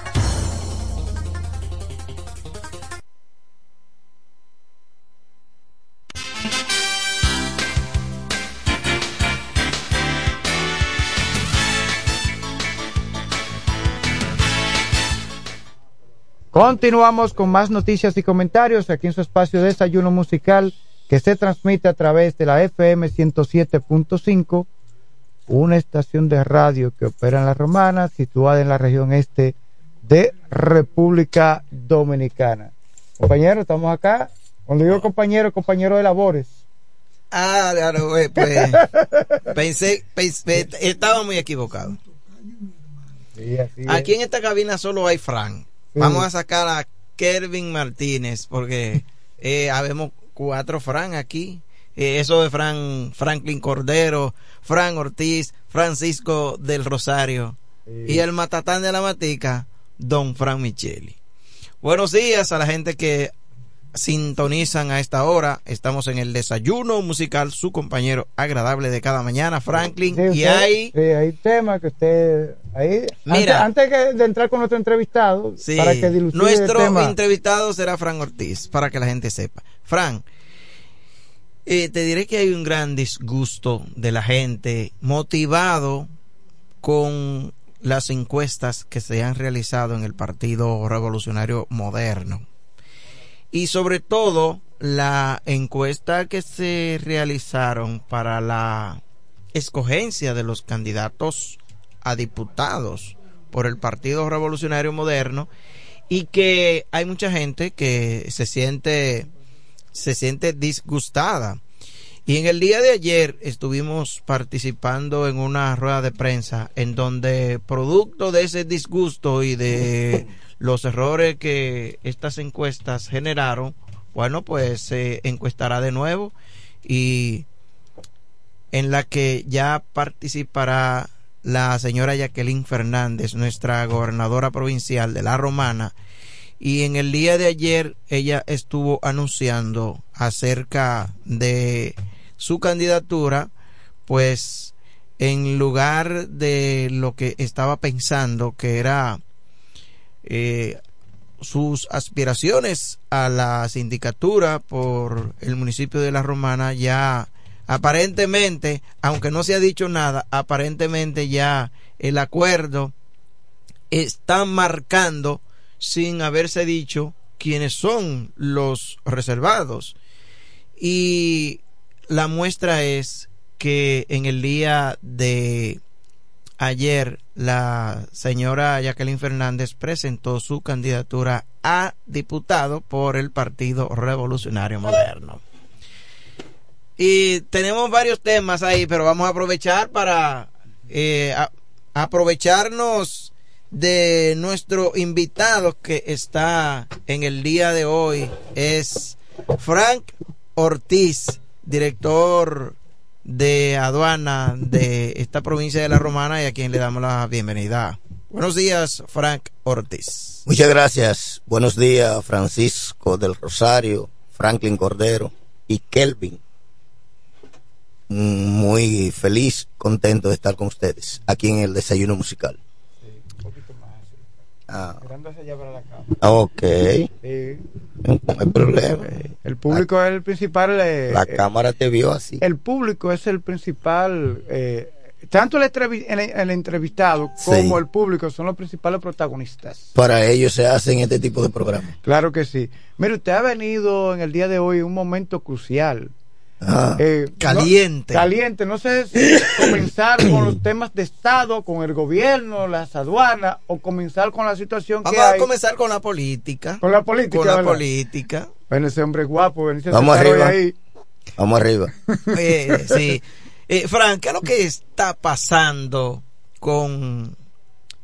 Continuamos con más noticias y comentarios aquí en su espacio de desayuno musical que se transmite a través de la FM 107.5, una estación de radio que opera en la Romana, situada en la región este de República Dominicana. Compañero, estamos acá. Cuando digo compañero, compañero de labores. Ah, claro, pues, pensé, pensé, estaba muy equivocado. Sí, así Aquí en esta cabina solo hay Frank. Vamos a sacar a Kervin Martínez porque eh, habemos cuatro Fran aquí. Eh, eso de Fran, Franklin Cordero, Fran Ortiz, Francisco del Rosario y el matatán de la matica, Don Fran Micheli. Buenos días a la gente que sintonizan a esta hora. Estamos en el desayuno musical, su compañero agradable de cada mañana, Franklin. Sí, y hay sí, hay temas que usted ahí Mira. antes, antes que de entrar con nuestro entrevistado Sí, para que dilucide nuestro el tema. entrevistado será Fran Ortiz, para que la gente sepa. Fran, eh, te diré que hay un gran disgusto de la gente motivado con las encuestas que se han realizado en el Partido Revolucionario Moderno. Y sobre todo la encuesta que se realizaron para la escogencia de los candidatos a diputados por el Partido Revolucionario Moderno y que hay mucha gente que se siente se siente disgustada. Y en el día de ayer estuvimos participando en una rueda de prensa en donde producto de ese disgusto y de los errores que estas encuestas generaron, bueno, pues se encuestará de nuevo y en la que ya participará la señora Jacqueline Fernández, nuestra gobernadora provincial de La Romana, y en el día de ayer ella estuvo anunciando acerca de su candidatura, pues en lugar de lo que estaba pensando, que era eh, sus aspiraciones a la sindicatura por el municipio de La Romana, ya aparentemente, aunque no se ha dicho nada, aparentemente ya el acuerdo está marcando sin haberse dicho quiénes son los reservados. Y la muestra es que en el día de ayer la señora Jacqueline Fernández presentó su candidatura a diputado por el Partido Revolucionario Moderno. Y tenemos varios temas ahí, pero vamos a aprovechar para eh, aprovecharnos de nuestro invitado que está en el día de hoy. Es Frank Ortiz, director de aduana de esta provincia de La Romana y a quien le damos la bienvenida. Buenos días, Frank Ortiz. Muchas gracias. Buenos días, Francisco del Rosario, Franklin Cordero y Kelvin. Muy feliz, contento de estar con ustedes aquí en el desayuno musical. Ah. ah. Ok. No hay problema. El público es el principal. Eh, la cámara te vio así. El público es el principal. Eh, tanto el, el, entrevistado como el público son los principales protagonistas. Para ellos se hacen este tipo de programas. Claro que sí. Mire, usted ha venido en el día de hoy un momento crucial Ah. Eh, caliente. caliente. No sé si comenzar con los temas de Estado, con el gobierno, las aduanas, o comenzar con la situación Vamos que hay. a comenzar con la política. Con la política. Con la política. Bueno, ese hombre guapo. Vamos arriba. Vamos arriba. Eh, sí. Eh, Frank, ¿qué es lo que está pasando con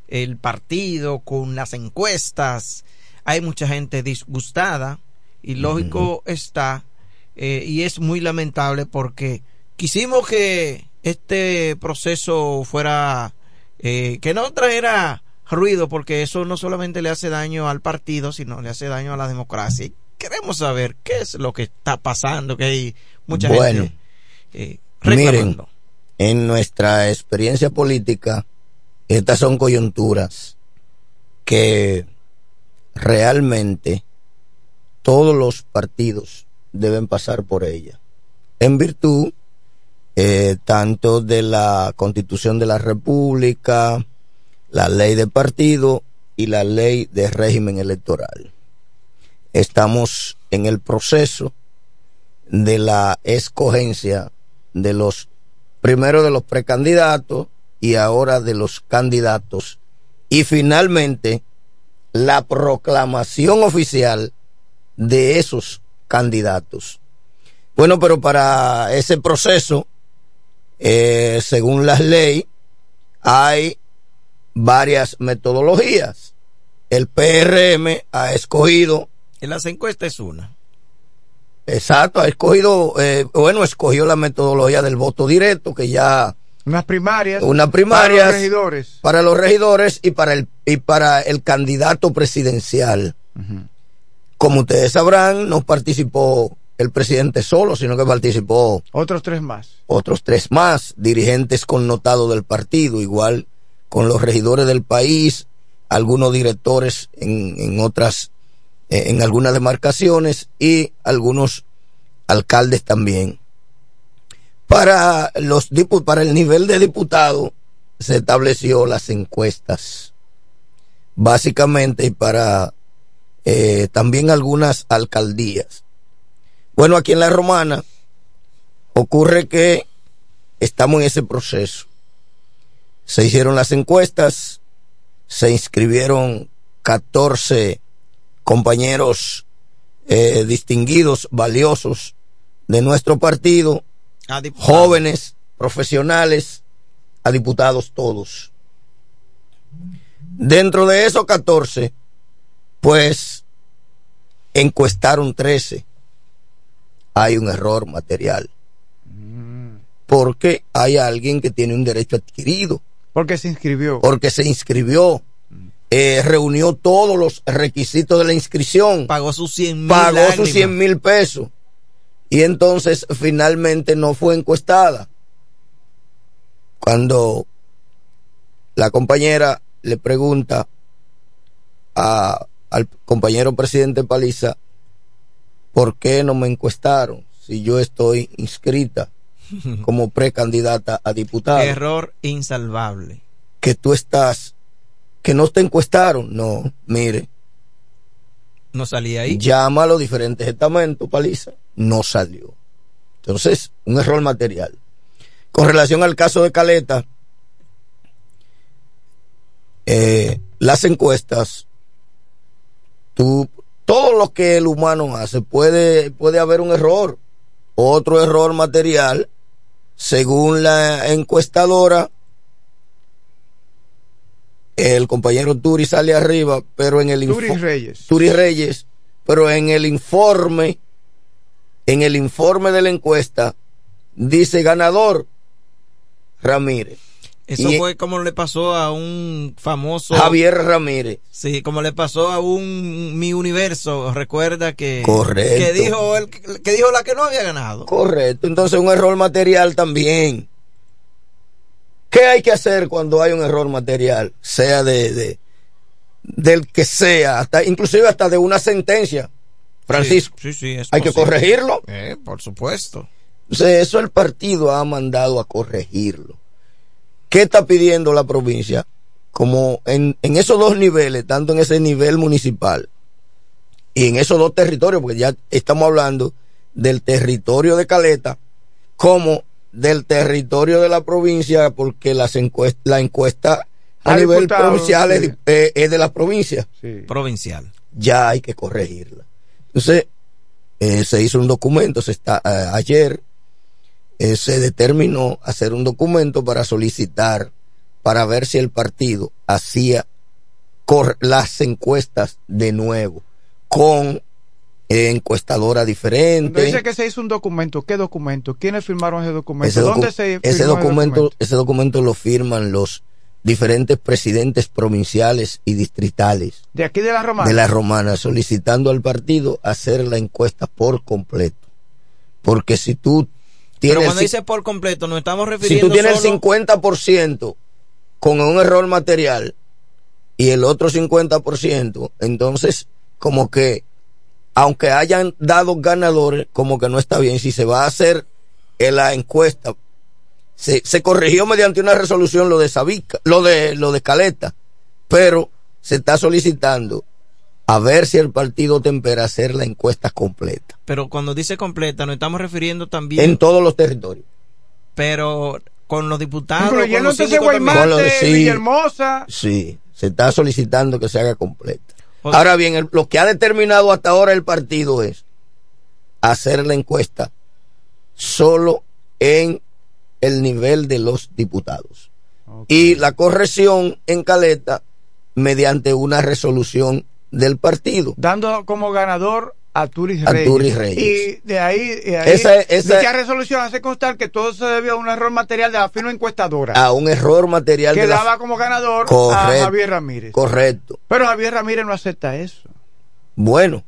el partido, con las encuestas? Hay mucha gente disgustada y lógico está eh, y es muy lamentable porque quisimos que este proceso fuera, eh, que no trajera ruido, porque eso no solamente le hace daño al partido, sino le hace daño a la democracia. Y queremos saber qué es lo que está pasando, que hay mucha bueno, gente eh, Miren, en nuestra experiencia política, estas son coyunturas que realmente todos los partidos deben pasar por ella. En virtud eh, tanto de la Constitución de la República, la ley de partido y la ley de régimen electoral. Estamos en el proceso de la escogencia de los primero de los precandidatos y ahora de los candidatos y finalmente la proclamación oficial de esos candidatos. Bueno, pero para ese proceso, eh, según las leyes, hay varias metodologías. El PRM ha escogido. En las encuestas es una. Exacto, ha escogido, eh, bueno, escogió la metodología del voto directo, que ya. Unas primarias. Unas primarias. Para los regidores. Para los regidores y para el, y para el candidato presidencial. Como ustedes sabrán, no participó el presidente solo, sino que participó otros tres más. Otros tres más, dirigentes connotados del partido, igual con los regidores del país, algunos directores en, en otras, eh, en algunas demarcaciones y algunos alcaldes también. Para los para el nivel de diputado se estableció las encuestas. Básicamente y para eh, también algunas alcaldías. Bueno, aquí en la Romana ocurre que estamos en ese proceso. Se hicieron las encuestas, se inscribieron 14 compañeros eh, distinguidos, valiosos de nuestro partido, jóvenes, profesionales, a diputados todos. Dentro de esos 14, pues encuestaron 13. Hay un error material. Porque hay alguien que tiene un derecho adquirido. Porque se inscribió. Porque se inscribió. Eh, reunió todos los requisitos de la inscripción. Pagó sus 100 mil. Pagó sus 100 mil pesos. Y entonces finalmente no fue encuestada. Cuando la compañera le pregunta a al compañero presidente Paliza, ¿por qué no me encuestaron si yo estoy inscrita como precandidata a diputada? Error insalvable. Que tú estás, que no te encuestaron. No, mire. No salía ahí. Llama a los diferentes estamentos, Paliza. No salió. Entonces, un error material. Con relación al caso de Caleta, eh, las encuestas, tú, todo lo que el humano hace, puede, puede haber un error, otro error material, según la encuestadora, el compañero Turi sale arriba, pero en el Turi Reyes. Turi Reyes, pero en el informe, en el informe de la encuesta, dice ganador Ramírez. Eso fue como le pasó a un famoso Javier Ramírez. Sí, como le pasó a un Mi Universo, recuerda que Correcto. que dijo el que dijo la que no había ganado. Correcto, entonces un error material también. ¿Qué hay que hacer cuando hay un error material? Sea de, de del que sea, hasta inclusive hasta de una sentencia. Francisco, sí, sí, es hay que corregirlo. Eh, por supuesto. Entonces, eso el partido ha mandado a corregirlo. ¿Qué está pidiendo la provincia? Como en, en esos dos niveles, tanto en ese nivel municipal y en esos dos territorios, porque ya estamos hablando del territorio de Caleta como del territorio de la provincia, porque las encuestas, la encuesta a nivel diputado, provincial es, sí. eh, es de la provincia. Provincial. Ya hay que corregirla. Entonces, eh, se hizo un documento, se está, eh, ayer eh, se determinó hacer un documento para solicitar, para ver si el partido hacía las encuestas de nuevo, con eh, encuestadora diferente. dice que se hizo un documento, ¿qué documento? ¿Quiénes firmaron ese documento? Ese, docu- ¿Dónde se ese el documento, ese documento lo firman los diferentes presidentes provinciales y distritales De aquí de la Romana. de la Romana, solicitando al partido hacer la encuesta por completo. Porque si tú Pero cuando si, dice por completo, nos estamos si refiriendo tú tienes solo- el 50% con un error material y el otro 50%, entonces como que aunque hayan dado ganadores, como que no está bien. Si se va a hacer en la encuesta, se, se corrigió mediante una resolución lo de Sabica, lo de, lo de Caleta, pero se está solicitando a ver si el partido tempera hacer la encuesta completa Pero cuando dice completa, nos estamos refiriendo también. en todos los territorios. Pero con los diputados. Con los síndicos también. Con lo de- Guaymate, sí. Villahermosa. Sí, se está solicitando que se haga completa. Ahora bien, el- lo que ha determinado hasta ahora el partido es hacer la encuesta solo en el nivel de los diputados. Y la corrección en Caleta mediante una resolución del partido. Dando como ganador a Turis A Reyes. Turis Reyes. Y de ahí, Esa- esa- dicha resolución hace constar que todo se debió a un error material de la firma encuestadora. A un error material que de la- daba como ganador a. Javier Ramírez. Correcto. Pero Javier Ramírez no acepta eso. Bueno,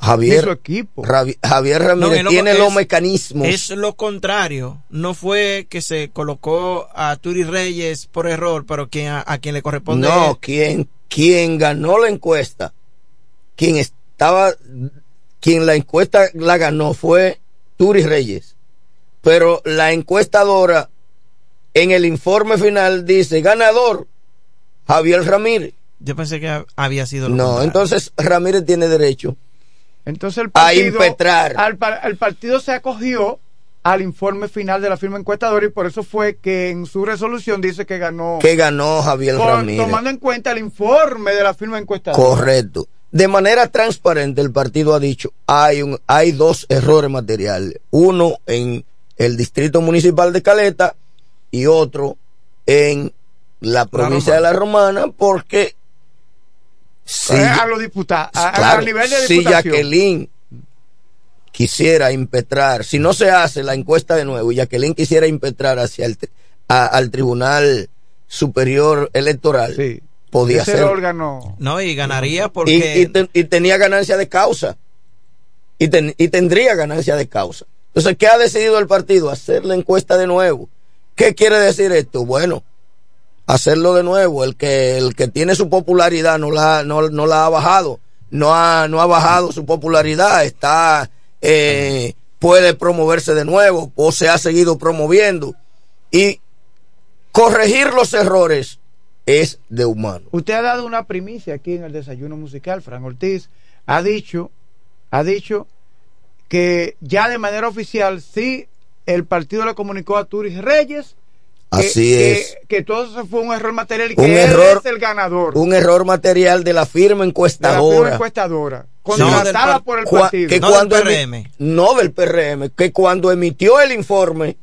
Javier, su equipo. Javier Ramírez tiene es- los mecanismos. Es lo contrario. No fue que se colocó a Turi Reyes por error, pero quien, a, a quien le corresponde. No, quien, quien ganó la encuesta, quien estaba, quien la encuesta la ganó fue Turi Reyes. Pero la encuestadora en el informe final dice ganador Javier Ramírez. Yo pensé que había sido lo No, contrario. entonces Ramírez tiene derecho Entonces el a partido, impetrar. al el partido se acogió al informe final de la firma encuestadora y por eso fue que en su resolución dice que ganó que ganó Javier por- Ramírez. tomando en cuenta el informe de la firma encuestadora. Correcto. De manera transparente el partido ha dicho, hay un hay dos errores materiales, uno en el distrito municipal de Caleta y otro en la provincia de la Romana porque si, Eh, a los diputados, a, a- claro, a nivel de si diputación. Jacqueline quisiera impetrar, si no se hace la encuesta de nuevo y Jacqueline quisiera impetrar hacia el a- al Tribunal Superior Electoral, podía Ese hacerlo. órgano. No, y ganaría porque. y y tenía ganancia de causa. Y, ten- y tendría ganancia de causa. Entonces, ¿qué ha decidido el partido? Hacer la encuesta de nuevo. ¿Qué quiere decir esto? Bueno, hacerlo de nuevo. El que, el que tiene su popularidad no la, no, no la ha bajado. No ha, no ha bajado su popularidad. Está, eh, puede promoverse de nuevo o se ha seguido promoviendo. Y corregir los errores es de humano. Usted ha dado una primicia aquí en el desayuno musical, Fran Ortiz. Ha dicho, ha dicho que ya de manera oficial sí el partido le comunicó a Turis Reyes Así es. Que todo eso fue un error material y que error, es el ganador. Un error material de la firma encuestadora. De la firma encuestadora. Contratada por el partido. Que no cuando del PRM. no del PRM. Que cuando emitió el informe,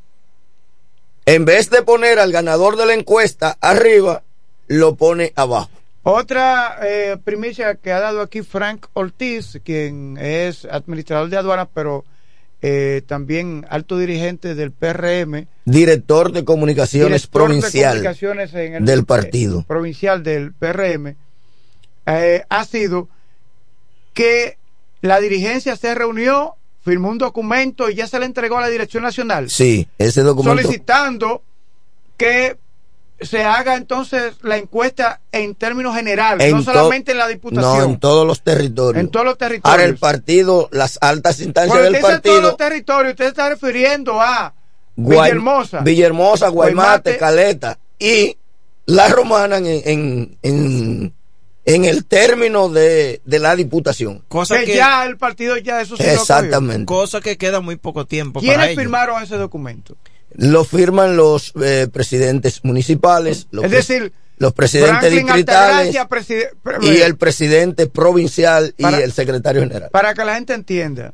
en vez de poner al ganador de la encuesta arriba, lo pone abajo. Otra eh, primicia que ha dado aquí Frank Ortiz, quien es administrador de aduanas, pero eh, también alto dirigente del PRM. Director de comunicaciones provincial del partido. provincial del PRM. Eh, ha sido que la dirigencia se reunió, firmó un documento y ya se le entregó a la Dirección Nacional. Sí, ese documento. Solicitando que se haga entonces la encuesta en términos generales, no solamente en la diputación. No, en todos los territorios. En todos los territorios. Ahora el partido, las altas instancias del partido. En todos los territorios, usted está refiriendo a Villahermosa. Villahermosa, Guaymate, Caleta y la romana en, en, en, el término de, de la diputación. Cosa que, ya el partido ya eso se Exactamente. Cosa que queda muy poco tiempo. ¿Quiénes firmaron ese documento? lo firman los eh, presidentes municipales, los es decir, los presidentes distritales y el presidente provincial y el secretario general. Para que la gente entienda,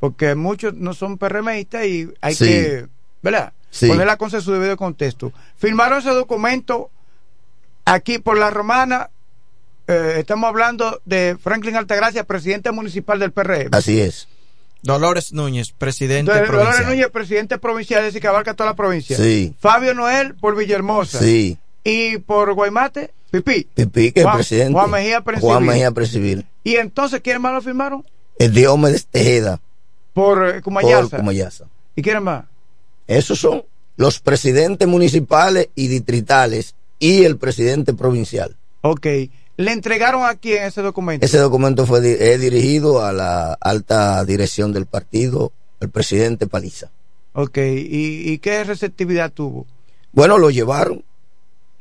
porque muchos no son PRMistas y hay que, ¿verdad? Poner la cosa en su debido contexto. Firmaron ese documento aquí por la romana. Eh, estamos hablando de Franklin Altagracia, presidente municipal del PRM. Así es. Dolores Núñez, presidente provincial. Dolores Núñez, presidente provincial, es decir, que abarca toda la provincia. Sí. Fabio Noel por Villahermosa. Sí. Y por Guaymate, Pipí. Pipí, que es presidente. Juan Mejía Presidente. Juan Mejía Presidente. ¿Y entonces quiénes más lo firmaron? El Diomedes Tejeda. Por eh, Cumayasa. Por Cumayasa. ¿Y quiénes más? Esos son los presidentes municipales y distritales y el presidente provincial. Ok. ¿Le entregaron a quién ese documento? Ese documento fue dirigido a la alta dirección del partido, el presidente Paliza. Ok, ¿y, qué receptividad tuvo? Bueno, lo llevaron.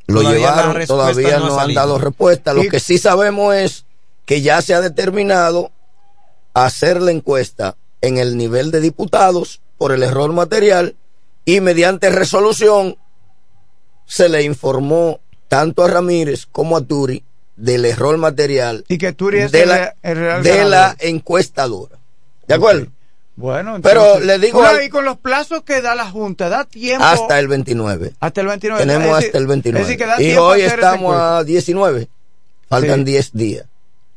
Lo llevaron, todavía no, han dado respuesta. Lo que sí sabemos es que ya se ha determinado hacer la encuesta en el nivel de diputados por el error material y mediante resolución se le informó tanto a Ramírez como a Turi del error material y que de, la, de la encuestadora. ¿De acuerdo? Bueno, pero le digo. y con los plazos que da la Junta, da tiempo. Hasta el 29. Hasta el 29. Tenemos hasta el 29. y hoy estamos a 19. Faltan 10 días.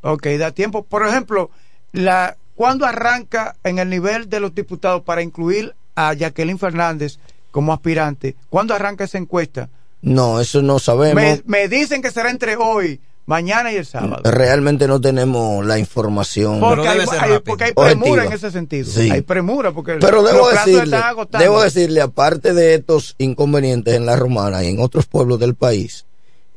Ok, da tiempo. Por ejemplo, la ¿cuándo arranca en el nivel de los diputados para incluir a Jacqueline Fernández como aspirante? ¿Cuándo arranca esa encuesta? No, eso no sabemos. me dicen que será entre hoy mañana y el sábado. Realmente no tenemos la información. Porque, hay, porque hay, premura en ese sentido. Hay premura porque Pero debo decirle, debo decirle, aparte de estos inconvenientes en la romana y en otros pueblos del país,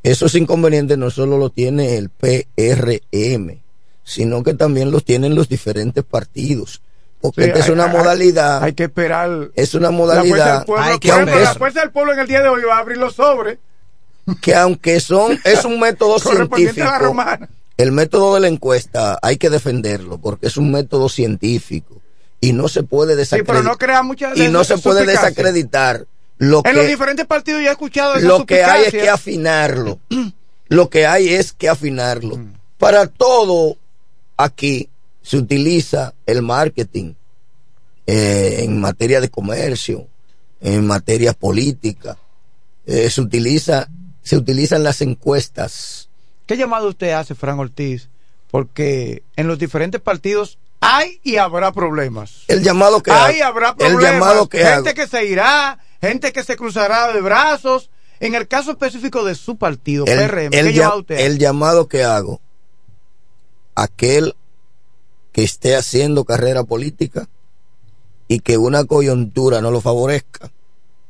esos inconvenientes no solo los tiene el PRM, sino que también los tienen los diferentes partidos. Porque esta es una modalidad. Hay que esperar. Es una modalidad. La la fuerza del pueblo en el día de hoy va a abrir los sobres que aunque son es un método científico, el método de la encuesta hay que defenderlo porque es un método científico y no se puede desacreditar y no se puede desacreditar lo en los diferentes partidos ya he escuchado lo que hay es que afinarlo. Lo que hay es que afinarlo. Mm. para todo aquí se utiliza el marketing eh, en materia de comercio en materia política. Eh, se utiliza se utilizan las encuestas. ¿Qué llamado usted hace, Fran Ortiz? Porque en los diferentes partidos hay y habrá problemas. El llamado que hay habrá problemas. El llamado que gente que se irá, gente que se cruzará de brazos. En el caso específico de su partido, el, PRM, ¿qué llamado usted el llamado que hago, aquel que esté haciendo carrera política y que una coyuntura no lo favorezca.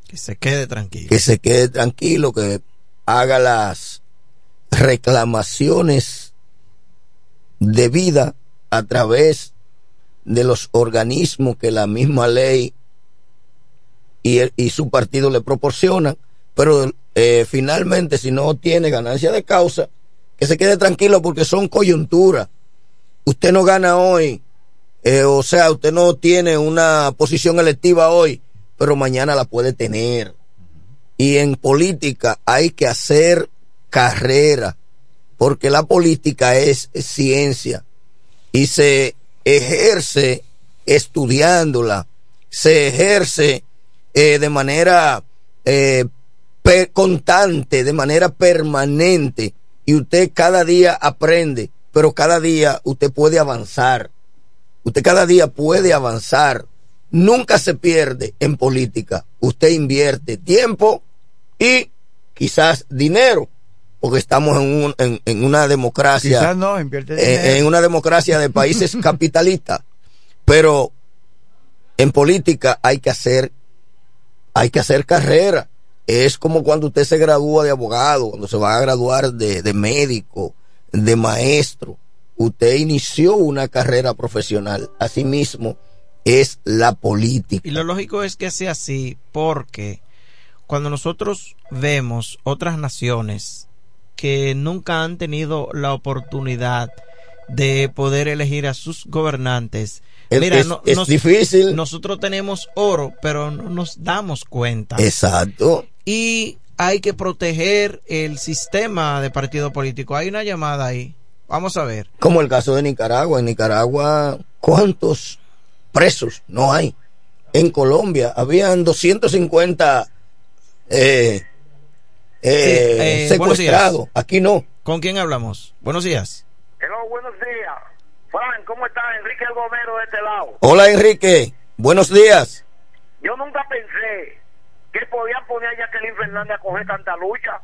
Que se quede tranquilo. Que se quede tranquilo, que haga las reclamaciones de vida a través de los organismos que la misma ley y, y su partido le proporcionan, pero eh, finalmente si no tiene ganancia de causa, que se quede tranquilo porque son coyunturas. Usted no gana hoy, eh, o sea, usted no tiene una posición electiva hoy, pero mañana la puede tener Y en política hay que hacer carrera, porque la política es, ciencia y se ejerce estudiándola, se ejerce eh, de manera eh, constante, de manera permanente, y usted cada día aprende, pero cada día usted puede avanzar. Usted cada día puede avanzar. Nunca se pierde en política. Usted invierte tiempo y quizás dinero, porque estamos en, en, una democracia. Quizás no, invierte dinero. En, en una democracia de países capitalistas. Pero en política hay que hacer, hay que hacer carrera. Es como cuando usted se gradúa de abogado, cuando se va a graduar de, de médico, de maestro. Usted inició una carrera profesional. Asimismo, es la política. Y lo lógico es que sea así porque cuando nosotros vemos otras naciones que nunca han tenido la oportunidad de poder elegir a sus gobernantes, Mira, es, difícil. Nosotros tenemos oro, pero no nos damos cuenta. Exacto. Y hay que proteger el sistema de partido político. Hay una llamada ahí. Vamos a ver. Como el caso de Nicaragua. En Nicaragua, ¿cuántos presos no hay? En Colombia habían 250 eh, eh, eh, secuestrados. Aquí no. ¿Con quién hablamos? Buenos días. Hello, buenos días. Juan, ¿cómo estás? Enrique Gomero de este lado. Hola, Enrique. Buenos días. Yo nunca pensé que podían poner a Jacqueline Fernández a coger tanta lucha.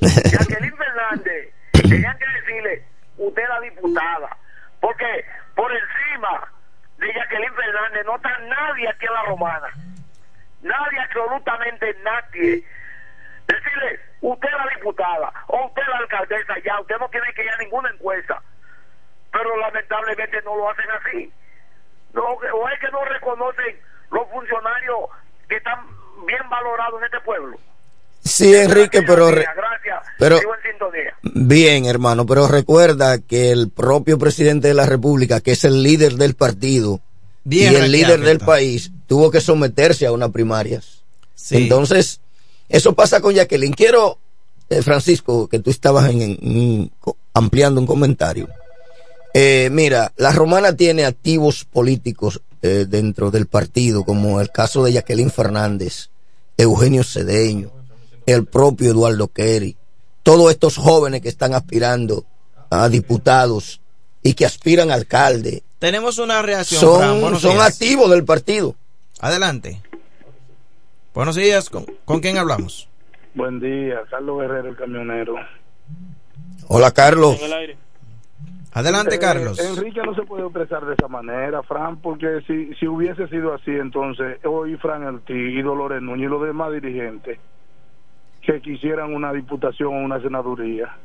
Jacqueline Fernández, tenían que decirle, usted es la diputada. Porque por encima de Jacqueline Fernández no está nadie aquí en la romana. Nadie, absolutamente nadie. Decirle, usted la diputada o usted la alcaldesa, ya, usted no tiene que ir a ninguna encuesta pero lamentablemente no lo hacen así. No, o es que no reconocen los funcionarios que están bien valorados en este pueblo. Sí, Enrique, pero, gracias, pero bien, hermano, pero recuerda que el propio presidente de la República, que es el líder del partido y el líder del país, tuvo que someterse a unas primarias. Entonces, eso pasa con Jacqueline. Quiero, eh, Francisco, que tú estabas en, ampliando un comentario. Eh, mira, la romana tiene activos políticos eh, dentro del partido, como el caso de Jacqueline Fernández, Eugenio Cedeño, el propio Eduardo Kerry, todos estos jóvenes que están aspirando a diputados y que aspiran a alcalde. Tenemos una reacción. Son, son activos del partido. Adelante. Buenos días, ¿Con, ¿con quién hablamos? Buen día, Carlos Guerrero, el camionero. Hola, Carlos. Adelante, eh, Carlos. Enrique no se puede expresar de esa manera, Fran, porque si, si hubiese sido así, entonces hoy Fran Elti y Dolores Núñez y los demás dirigentes que quisieran una diputación o una senaduría.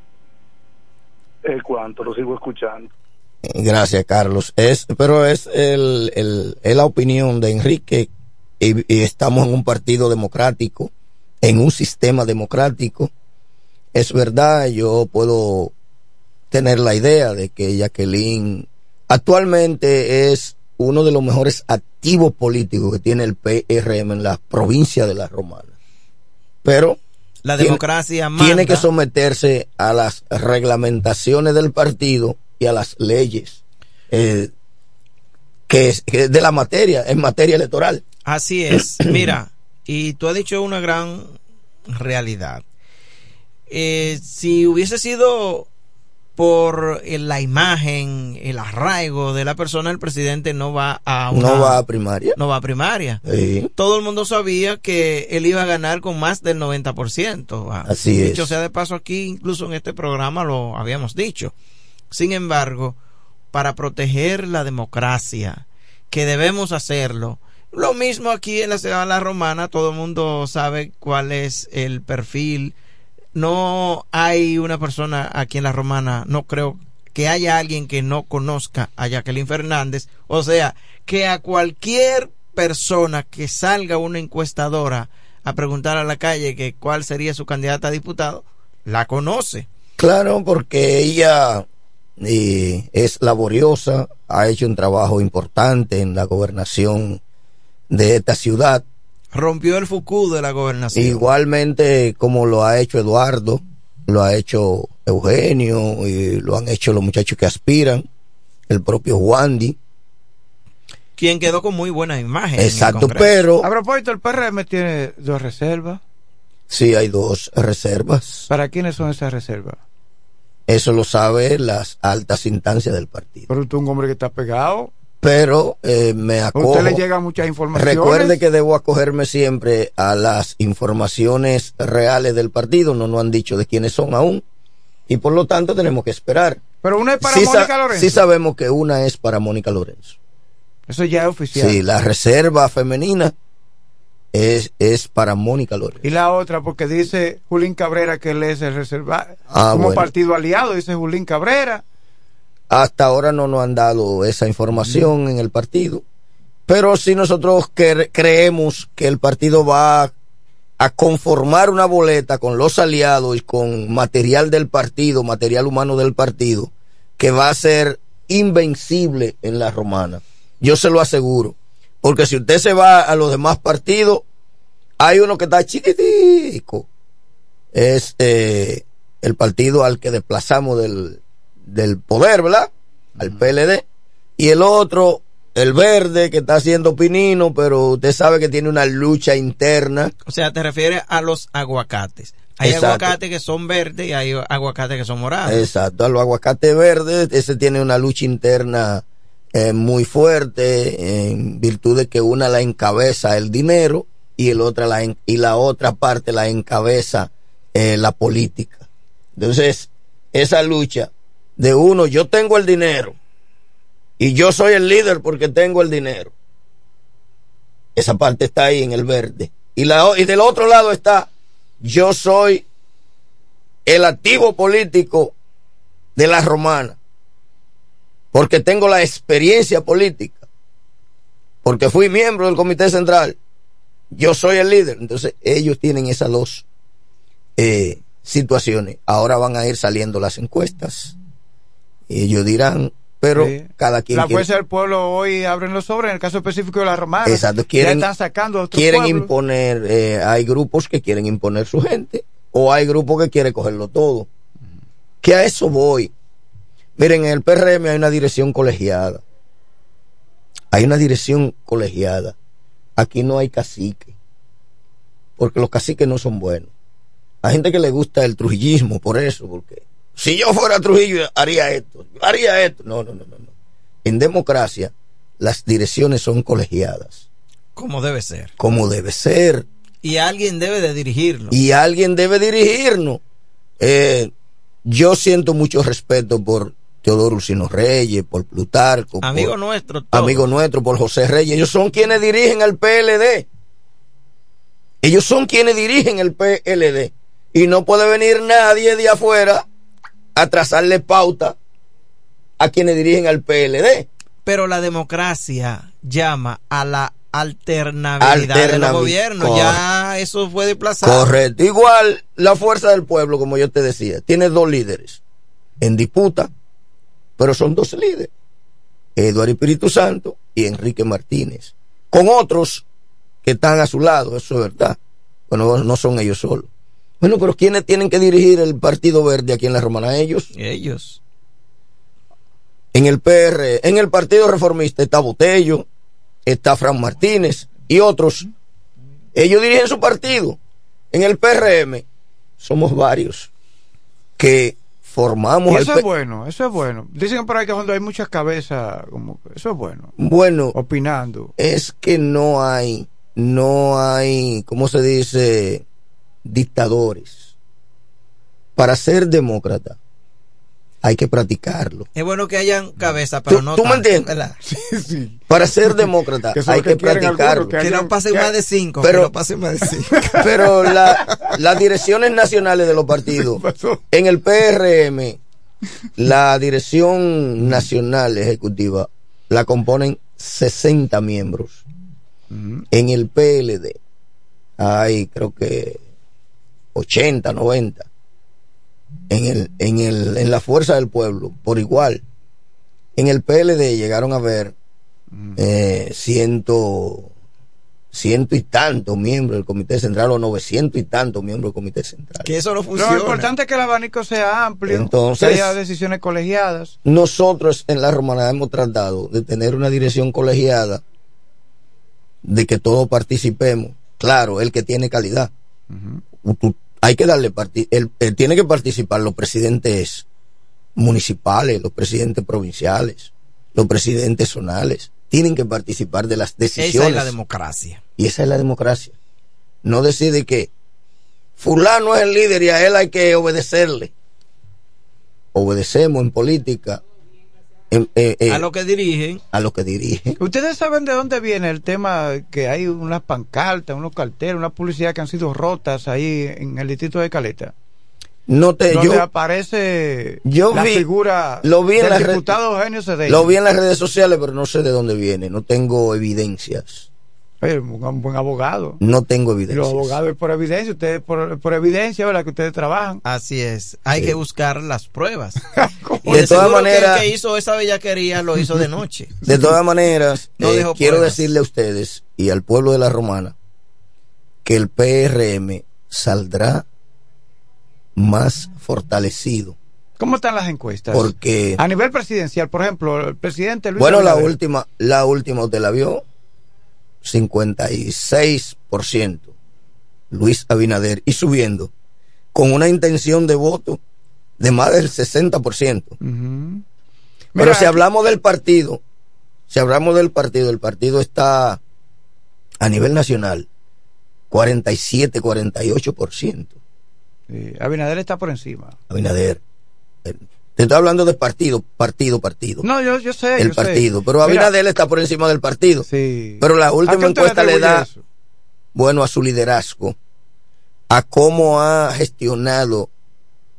¿Es cuánto? Lo sigo escuchando. Gracias, Carlos. Es, pero es, el, el, es la opinión de Enrique y, y estamos en un partido democrático, en un sistema democrático. Es verdad, yo puedo tener la idea de que Jacqueline actualmente es uno de los mejores activos políticos que tiene el PRM en la provincia de la Romana. Pero la democracia tiene, que someterse a las reglamentaciones del partido y a las leyes eh, que, es, de la materia, en materia electoral. Así es. Mira, y tú has dicho una gran realidad. Eh, si hubiese sido por la imagen, el arraigo de la persona, el presidente no va a no va a primaria. No va a primaria. Todo el mundo sabía que él iba a ganar con más del 90%. Ah, Así dicho sea de paso aquí, incluso en este programa lo habíamos dicho. Sin embargo, para proteger la democracia, que debemos hacerlo, lo mismo aquí en la ciudad de la romana, todo el mundo sabe cuál es el perfil no hay una persona aquí en la Romana, no creo que haya alguien que no conozca a Jacqueline Fernández. O sea, que a cualquier persona que salga una encuestadora a preguntar a la calle que cuál sería su candidata a diputado, la conoce. Claro, porque ella eh, es laboriosa, ha hecho un trabajo importante en la gobernación de esta ciudad Rompió el Fucú de la gobernación. Igualmente como lo ha hecho Eduardo, lo ha hecho Eugenio y lo han hecho los muchachos que aspiran, el propio Wandy. Quien quedó con muy buena imagen. Exacto, pero... A propósito, el PRM tiene dos reservas. Sí, hay dos reservas. ¿Para quiénes son esas reservas? Eso lo sabe las altas instancias del partido. Pero tú un hombre que está pegado. Pero eh, me acojo. Usted le llega mucha información. Recuerde que debo acogerme siempre a las informaciones reales del partido. No nos han dicho de quiénes son aún. Y por lo tanto tenemos que esperar. Pero una es para Mónica Lorenzo. Sí sabemos que una es para Mónica Lorenzo. Eso ya es oficial. Sí, la reserva femenina es, es para Mónica Lorenzo. Y la otra, porque dice Julín Cabrera que él es el reservado. Ah, como partido aliado, dice Julín Cabrera. Hasta ahora no nos han dado esa información en el partido. Pero si nosotros creemos que el partido va a conformar una boleta con los aliados y con material del partido, material humano del partido, que va a ser invencible en la romana. Yo se lo aseguro. Porque si usted se va a los demás partidos, hay uno que está chiquitico. Es eh, el partido al que desplazamos del, del poder, ¿verdad? Al PLD. Y el otro, el verde, que está haciendo pinino, pero usted sabe que tiene una lucha interna. O sea, te refieres a los aguacates. Hay aguacates que son verdes y hay aguacates que son morados. Exacto, a los aguacates verdes, ese tiene una lucha interna eh, muy fuerte en virtud de que una la encabeza el dinero y el otra la y la otra parte la encabeza eh, la política. Entonces, esa lucha de uno, yo tengo el dinero y yo soy el líder porque tengo el dinero. Esa parte está ahí en el verde. Y, la, y del otro lado está, yo soy el activo político de la romana porque tengo la experiencia política, porque fui miembro del Comité Central, yo soy el líder. Entonces ellos tienen esas dos eh, situaciones. Ahora van a ir saliendo las encuestas. Y ellos dirán, pero cada quien. La fuerza del pueblo hoy abren los sobres, en el caso específico de la romana. Exacto, quieren, están sacando quieren imponer, eh, hay grupos que quieren imponer su gente, o hay grupos que quieren cogerlo todo. Que a eso voy. Miren, en el PRM hay una dirección colegiada. Hay una dirección colegiada. Aquí no hay cacique. Porque los caciques no son buenos. Hay gente que le gusta el trujillismo por eso, porque si yo fuera Trujillo haría esto, haría esto. No, no, no, no. En democracia las direcciones son colegiadas. Como debe ser. Como debe ser. Y alguien debe de dirigirlo. Y alguien debe dirigirnos. Eh, yo siento mucho respeto por Teodoro Ursino Reyes, por Plutarco. Amigo nuestro. Amigo nuestro, por José Reyes. Ellos son quienes dirigen el PLD. Ellos son quienes dirigen el PLD. Y no puede venir nadie de afuera a trazarle pauta a quienes dirigen al PLD. Pero la democracia llama a la alternabilidad, del gobierno. Ya eso fue desplazado. Correcto. Igual la fuerza del pueblo, como yo te decía, tiene dos líderes en disputa pero son dos líderes, Eduardo Espíritu Santo y Enrique Martínez, con otros que están a su lado, eso es verdad. Bueno, no son ellos solos. Bueno, pero ¿quiénes tienen que dirigir el Partido Verde aquí en la Romana? Ellos. Ellos. En el PR, en el Partido Reformista está Botello, está Fran Martínez y otros. Ellos dirigen su partido. En el PRM somos varios que formamos. eso es bueno, eso es bueno. Dicen por ahí que cuando hay muchas cabezas, como eso es bueno. Bueno, opinando. Es que no hay, no hay, ¿cómo se dice? Dictadores. Para ser demócrata hay que practicarlo. Es bueno que hayan cabeza, pero no. ¿Tú me entiendes? Para ser demócrata hay que, practicarlo. que, no pasen más de cinco. Pero, no pasen más de cinco. pero las direcciones nacionales de los partidos, en el PRM, la dirección nacional ejecutiva la componen 60 miembros. En el PLD hay creo que 80, 90 en, el, en, el, en la fuerza del pueblo, por igual. En el PLD llegaron a ver mm. eh, ciento, ciento y tantos miembros del Comité Central o 900 y tantos miembros del Comité Central. Que eso no funciona. Lo importante es que el abanico sea amplio, Entonces, que haya decisiones colegiadas. Nosotros en la Romana hemos tratado de tener una dirección colegiada, de que todos participemos. Claro, el que tiene calidad. Hay que darle el, tiene que participar los presidentes municipales, los presidentes provinciales, los presidentes zonales tienen que participar de las decisiones. Esa es la democracia. Y esa es la democracia. No decide que fulano es el líder y a él hay que obedecerle. Obedecemos en política. Eh, eh, a lo que dirigen. A lo que dirigen. Ustedes saben de dónde viene el tema que hay unas pancartas, unos carteles, una publicidad que han sido rotas ahí en el distrito de Caleta. No te, donde aparece la figura lo vi en del diputado Eugenio Cedeño. Lo vi en las redes sociales, pero no sé de dónde viene, no tengo evidencias. Un buen abogado. No tengo evidencias. Los abogados por evidencia, ustedes por, por evidencia, ¿verdad? Que ustedes trabajan. Así es. Hay que buscar las pruebas. de, todas maneras. El que hizo esa bellaquería lo hizo de noche. De todas maneras, eh, quiero decirle a ustedes y al pueblo de la Romana que el PRM saldrá más fortalecido. ¿Cómo están las encuestas? Porque a nivel presidencial, por ejemplo, el presidente Luis Bueno, la última, la última usted la vio 56% Luis Abinader y subiendo con una intención de voto de más del 60%. Pero si hablamos del partido, si hablamos del partido, el partido está a nivel nacional 47, 48%. Abinader está por encima. Abinader. Te estoy hablando de partido, partido, partido. No, yo, yo sé. El partido. Pero Abinader está por encima del partido. Sí. Pero la última encuesta le da, bueno, a su liderazgo, a cómo ha gestionado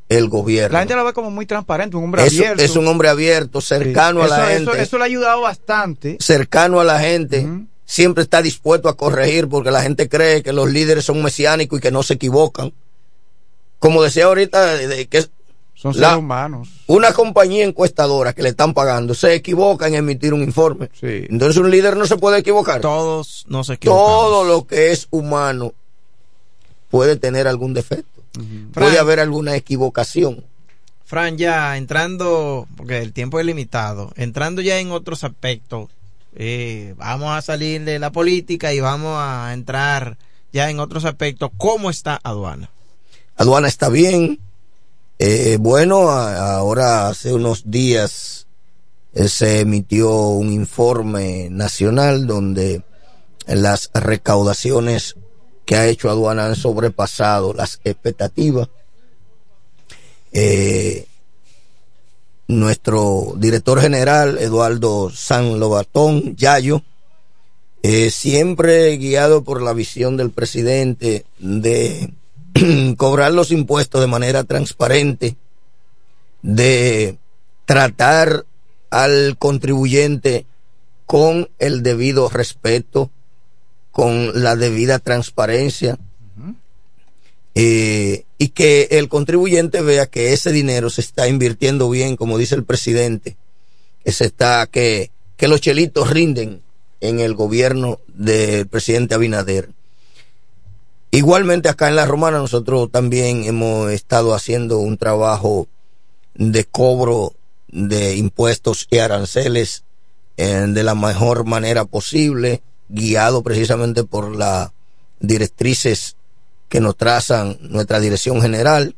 el gobierno. La gente lo ve como muy transparente, un hombre abierto. Es un hombre abierto, cercano a la gente. Eso, le ha ayudado bastante. Cercano a la gente. Siempre está dispuesto a corregir porque la gente cree que los líderes son mesiánicos y que no se equivocan como decía ahorita, de, que son seres humanos. Una compañía encuestadora que le están pagando se equivoca en emitir un informe. Entonces un líder no se puede equivocar. Todos no se equivocan. Todo lo que es humano puede tener algún defecto. Puede haber alguna equivocación. Fran, ya entrando, porque el tiempo es limitado, entrando ya en otros aspectos, eh, vamos a salir de la política y vamos a entrar ya en otros aspectos. ¿Cómo está aduana? aduana está bien. Eh, bueno, ahora hace unos días eh, se emitió un informe nacional donde las recaudaciones que ha hecho aduana han sobrepasado las expectativas. Eh, nuestro director general, Eduardo San Lobatón Yayo, siempre guiado por la visión del presidente de cobrar los impuestos de manera transparente, de tratar al contribuyente con el debido respeto, con la debida transparencia, eh, y que el contribuyente vea que ese dinero se está invirtiendo bien, como dice el presidente, que se está, que, que los chelitos rinden en el gobierno del presidente Abinader. Igualmente acá en La Romana nosotros también hemos estado haciendo un trabajo de cobro de impuestos y aranceles eh, de la mejor manera posible, guiado precisamente por las directrices que nos trazan nuestra dirección general.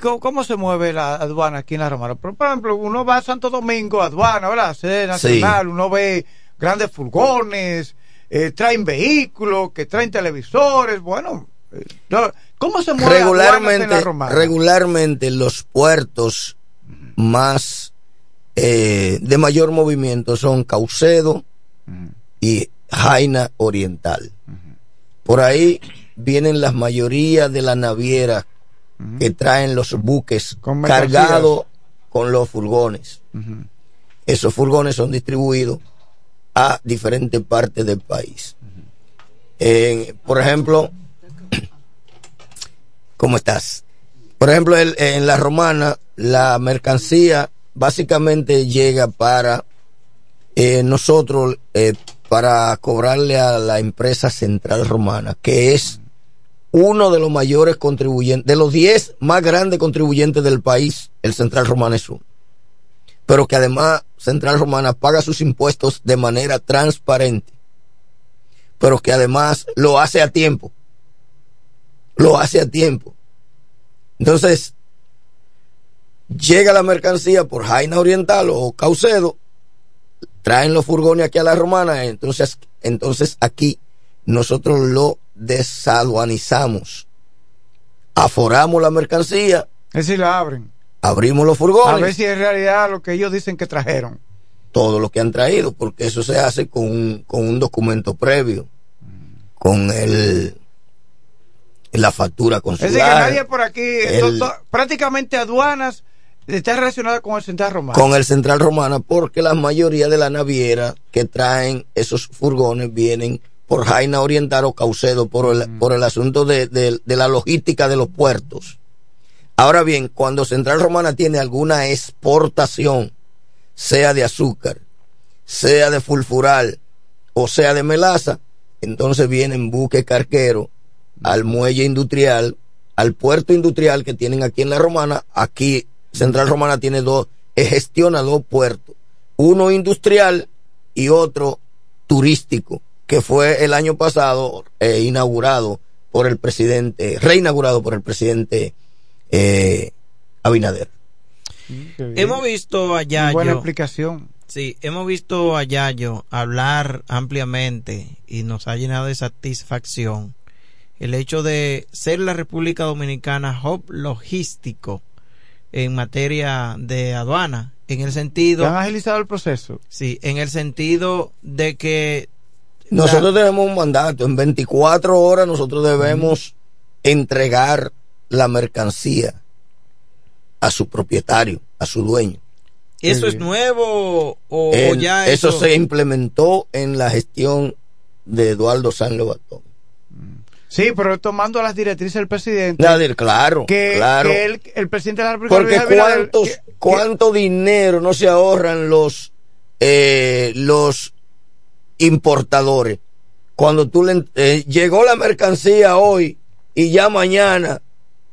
¿Cómo se mueve la aduana aquí en La Romana? Por, ejemplo, uno va a Santo Domingo, aduana, ¿verdad? Sede nacional, uno ve grandes furgones, eh, traen vehículos, que traen televisores, bueno, ¿cómo se mueve regularmente, regularmente los puertos más eh, de mayor movimiento son Caucedo y Jaina Oriental. Por ahí vienen la mayoría de las navieras que traen los buques cargados con los furgones. Esos furgones son distribuidos a diferentes partes del país. por ejemplo, ¿cómo estás? Por ejemplo, en la romana, la mercancía básicamente llega para eh, nosotros eh, para cobrarle a la empresa Central Romana, que es uno de los mayores contribuyentes, de los 10 más grandes contribuyentes del país, el Central Romana es uno. Pero que además Central Romana paga sus impuestos de manera transparente. Pero que además lo hace a tiempo. Lo hace a tiempo. Entonces, llega la mercancía por Jaina Oriental o Caucedo, traen los furgones aquí a la romana, entonces, entonces aquí nosotros lo desaduanizamos, aforamos la mercancía. Es decir, la abren. Abrimos los furgones. A ver si en realidad lo que ellos dicen que trajeron. Todo lo que han traído, porque eso se hace con un, con un documento previo, con el la factura consular. Es decir, que nadie por aquí, prácticamente aduanas está relacionada con el Central Romana. Con el Central Romana, porque la mayoría de las navieras que traen esos furgones vienen por Jaina Oriental o Caucedo, por el, por el asunto de, de, la logística de los puertos. Ahora bien, cuando Central Romana tiene alguna exportación, sea de azúcar, sea de fulfural o sea de melaza, entonces vienen buque carquero al muelle industrial, al puerto industrial que tienen aquí en la Romana. Aquí Central Romana tiene dos, gestiona dos puertos, uno industrial y otro turístico, que fue el año pasado eh, inaugurado por el presidente, reinaugurado por el presidente eh, Abinader. Hemos visto allá. Buena explicación. Sí, hemos visto a Yayo hablar ampliamente y nos ha llenado de satisfacción el hecho de ser la República Dominicana hub logístico en materia de aduana, en el sentido... ¿Han agilizado el proceso? Sí, en el sentido de que... Nosotros tenemos un mandato, en 24 horas nosotros debemos entregar la mercancía a su propietario, a su dueño. ¿Eso es nuevo o, ya eso... eso... se implementó en la gestión de Eduardo San Lobatón. Sí, pero tomando las directrices del presidente. claro, que, claro. el, presidente de la República Porque cuántos, cuánto dinero no se ahorran los, eh, los importadores. Cuando tú le, eh, llegó la mercancía hoy y ya mañana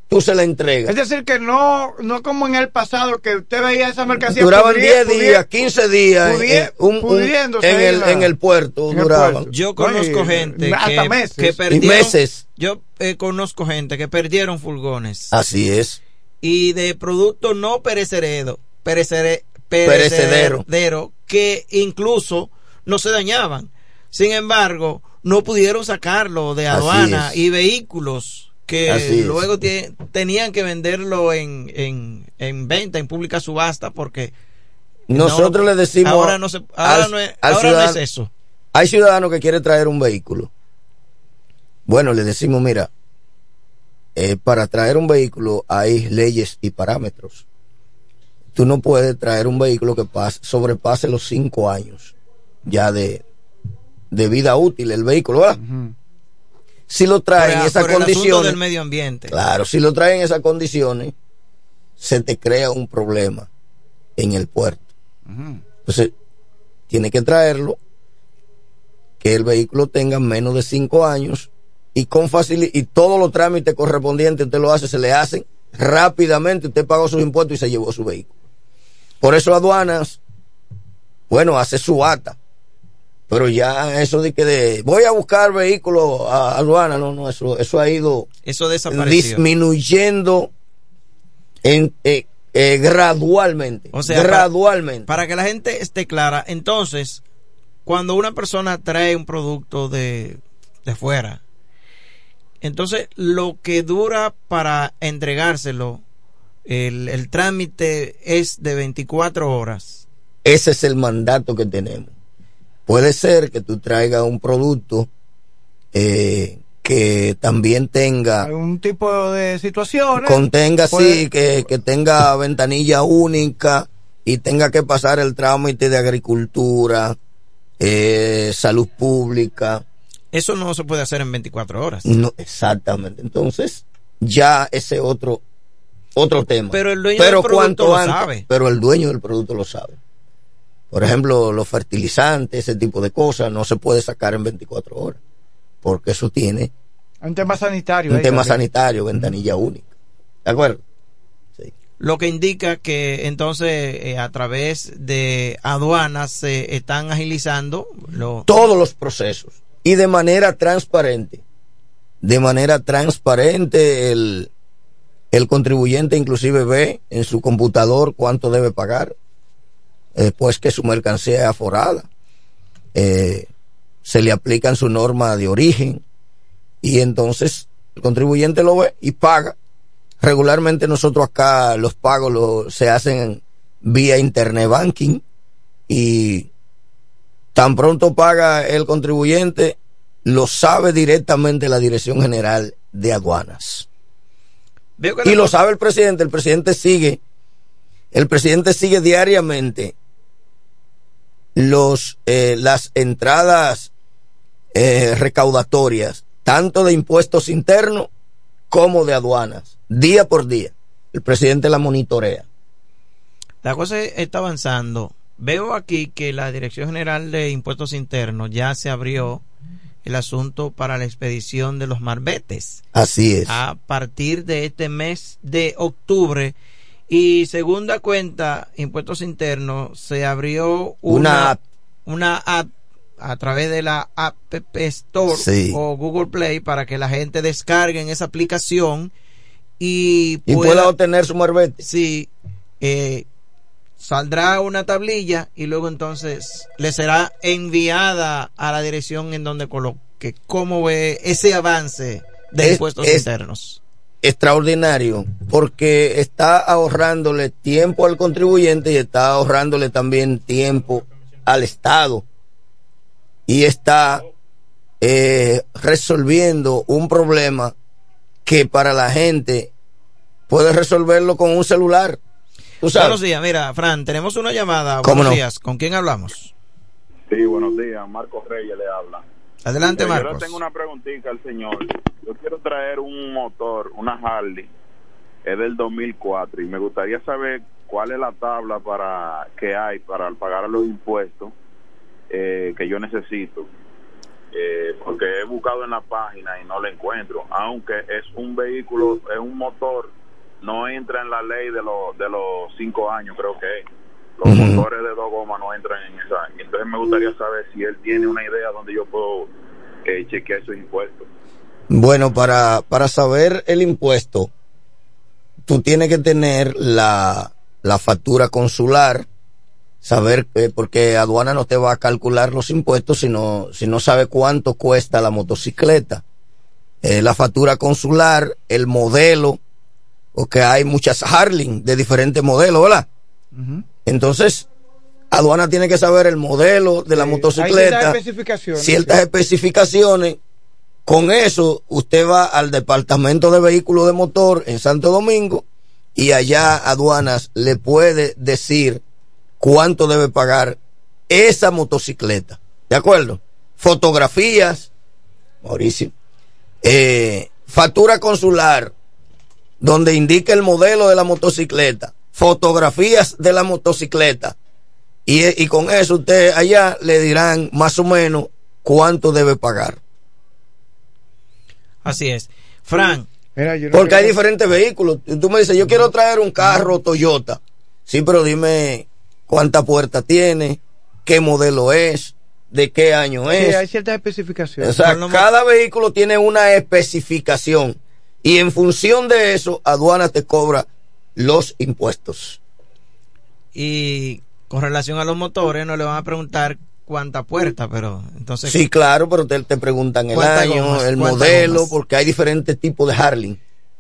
tú se la entregas. Es decir, que no, no como en el pasado, que usted veía esa mercancía. Duraban 10 días, 15 días en, el, en el puerto. duraban. Yo conozco gente que, que, perdieron. meses. Yo eh, conozco gente que perdieron furgones. Así es. Y de producto no perecedero, perecedero, perecedero, que incluso no se dañaban. Sin embargo, no pudieron sacarlo de aduana y vehículos que luego tenían que venderlo en, en, en, venta, en pública subasta, porque nosotros le decimos ahora no, se, ahora no, es, ahora es eso. Hay ciudadanos que quieren traer un vehículo. Bueno, le decimos, mira, eh, para traer un vehículo hay leyes y parámetros. Tú no puedes traer un vehículo que pase, sobrepase los cinco años ya de, de vida útil el vehículo, ¿verdad? Si lo traen en esas condiciones. del medio ambiente. Claro, si lo traen en esas condiciones, se te crea un problema en el puerto. Entonces, tiene que traerlo, que el vehículo tenga menos de cinco años y con facilidad, y todos los trámites correspondientes usted lo hace, se le hacen rápidamente, usted pagó sus impuestos y se llevó su vehículo. Por eso aduanas, bueno, hace su ata pero ya eso de que de, voy a buscar vehículos a aduana, no, no, eso, eso ha ido eso disminuyendo en, eh, eh, gradualmente. O sea, gradualmente. Para, para, que la gente esté clara, entonces, cuando una persona trae un producto de, de fuera, entonces lo que dura para entregárselo, el, el trámite es de 24 horas. Ese es el mandato que tenemos Puede ser que tú traigas un producto eh, que también tenga un tipo de situaciones. Contenga sí que, que, tenga ventanilla única y tenga que pasar el trámite de agricultura eh, salud pública. Eso no se puede hacer en 24 horas. No exactamente. Entonces ya ese otro otro tema. Pero el dueño del producto lo sabe. pero el dueño del producto lo sabe Por ejemplo, los fertilizantes, ese tipo de cosas, no se puede sacar en 24 horas, porque eso tiene un tema sanitario. Un tema sanitario, ventanilla única. ¿De acuerdo? Sí. Lo que indica que entonces eh, a través de aduanas se están agilizando todos los procesos y de manera transparente. De manera transparente el, el contribuyente inclusive ve en su computador cuánto debe pagar después que su mercancía es aforada. Eh, se le aplican su norma de origen y entonces el contribuyente lo ve y paga. Regularmente nosotros acá los pagos se hacen vía internet banking y tan pronto paga el contribuyente, lo sabe directamente la Dirección General de Aduanas. Y lo sabe el presidente, el presidente sigue, el presidente sigue diariamente los, eh, las entradas eh, recaudatorias tanto de impuestos internos como de aduanas, día por día. El presidente la monitorea. La cosa está avanzando. Veo aquí que la Dirección General de Impuestos Internos ya se abrió el asunto para la expedición de los marbetes. Así es. A partir de este mes de octubre. Y segunda cuenta, Impuestos Internos se abrió una, una app a través de la App Store o Google Play para que la gente descargue esa aplicación y, pueda, obtener su marbete. Sí, eh, saldrá una tablilla y luego entonces le será enviada a la dirección en donde coloque. ¿Cómo ve ese avance de impuestos internos? Extraordinario, porque está ahorrándole tiempo al contribuyente y está ahorrándole también tiempo al Estado y está eh, resolviendo un problema que para la gente puede resolverlo con un celular. Buenos días, mira, Fran, tenemos una llamada. Buenos días, ¿con quién hablamos? Sí, buenos días, Marcos Reyes le habla. Adelante, Marcos. Yo tengo una preguntita al señor. Yo quiero traer un motor, una Harley, es del 2004, y me gustaría saber cuál es la tabla para que hay para pagar los impuestos eh, que yo necesito. Eh, porque he buscado en la página y no lo encuentro. Aunque es un vehículo, es un motor, no entra en la ley de, los de los cinco años, creo que Los motores de dos gomas no entran en esa. Entonces me gustaría saber si él tiene una idea donde yo puedo eh, chequear esos impuestos. Bueno, para, para saber el impuesto, tú tienes que tener la, la factura consular saber, eh, porque aduana no te va a calcular los impuestos si no, si no sabe cuánto cuesta la motocicleta. Eh, la factura consular, el modelo, porque hay muchas Harling de diferentes modelos, ¿verdad? Entonces, aduana tiene que saber el modelo de la motocicleta, especificaciones, ciertas especificaciones. Con eso, usted va al departamento de vehículos de motor en Santo Domingo y allá aduanas le puede decir cuánto debe pagar esa motocicleta. ¿De acuerdo? Fotografías, Mauricio. Eh, factura consular, donde indica el modelo de la motocicleta. Fotografías de la motocicleta. Y, y con eso usted allá le dirán más o menos cuánto debe pagar. Así es. Fran. porque hay diferentes vehículos. Tú me dices, yo quiero traer un carro Toyota. Sí, pero dime cuánta puerta tiene, qué modelo es, de qué año es. Sí, hay ciertas especificaciones. O sea, cada vehículo tiene una especificación y en función de eso, aduana te cobra los impuestos. Y con relación a los motores, no le van a preguntar cuánta puerta, pero entonces... Sí, claro, pero te, te preguntan el año, el modelo, porque hay diferentes tipos de Harley.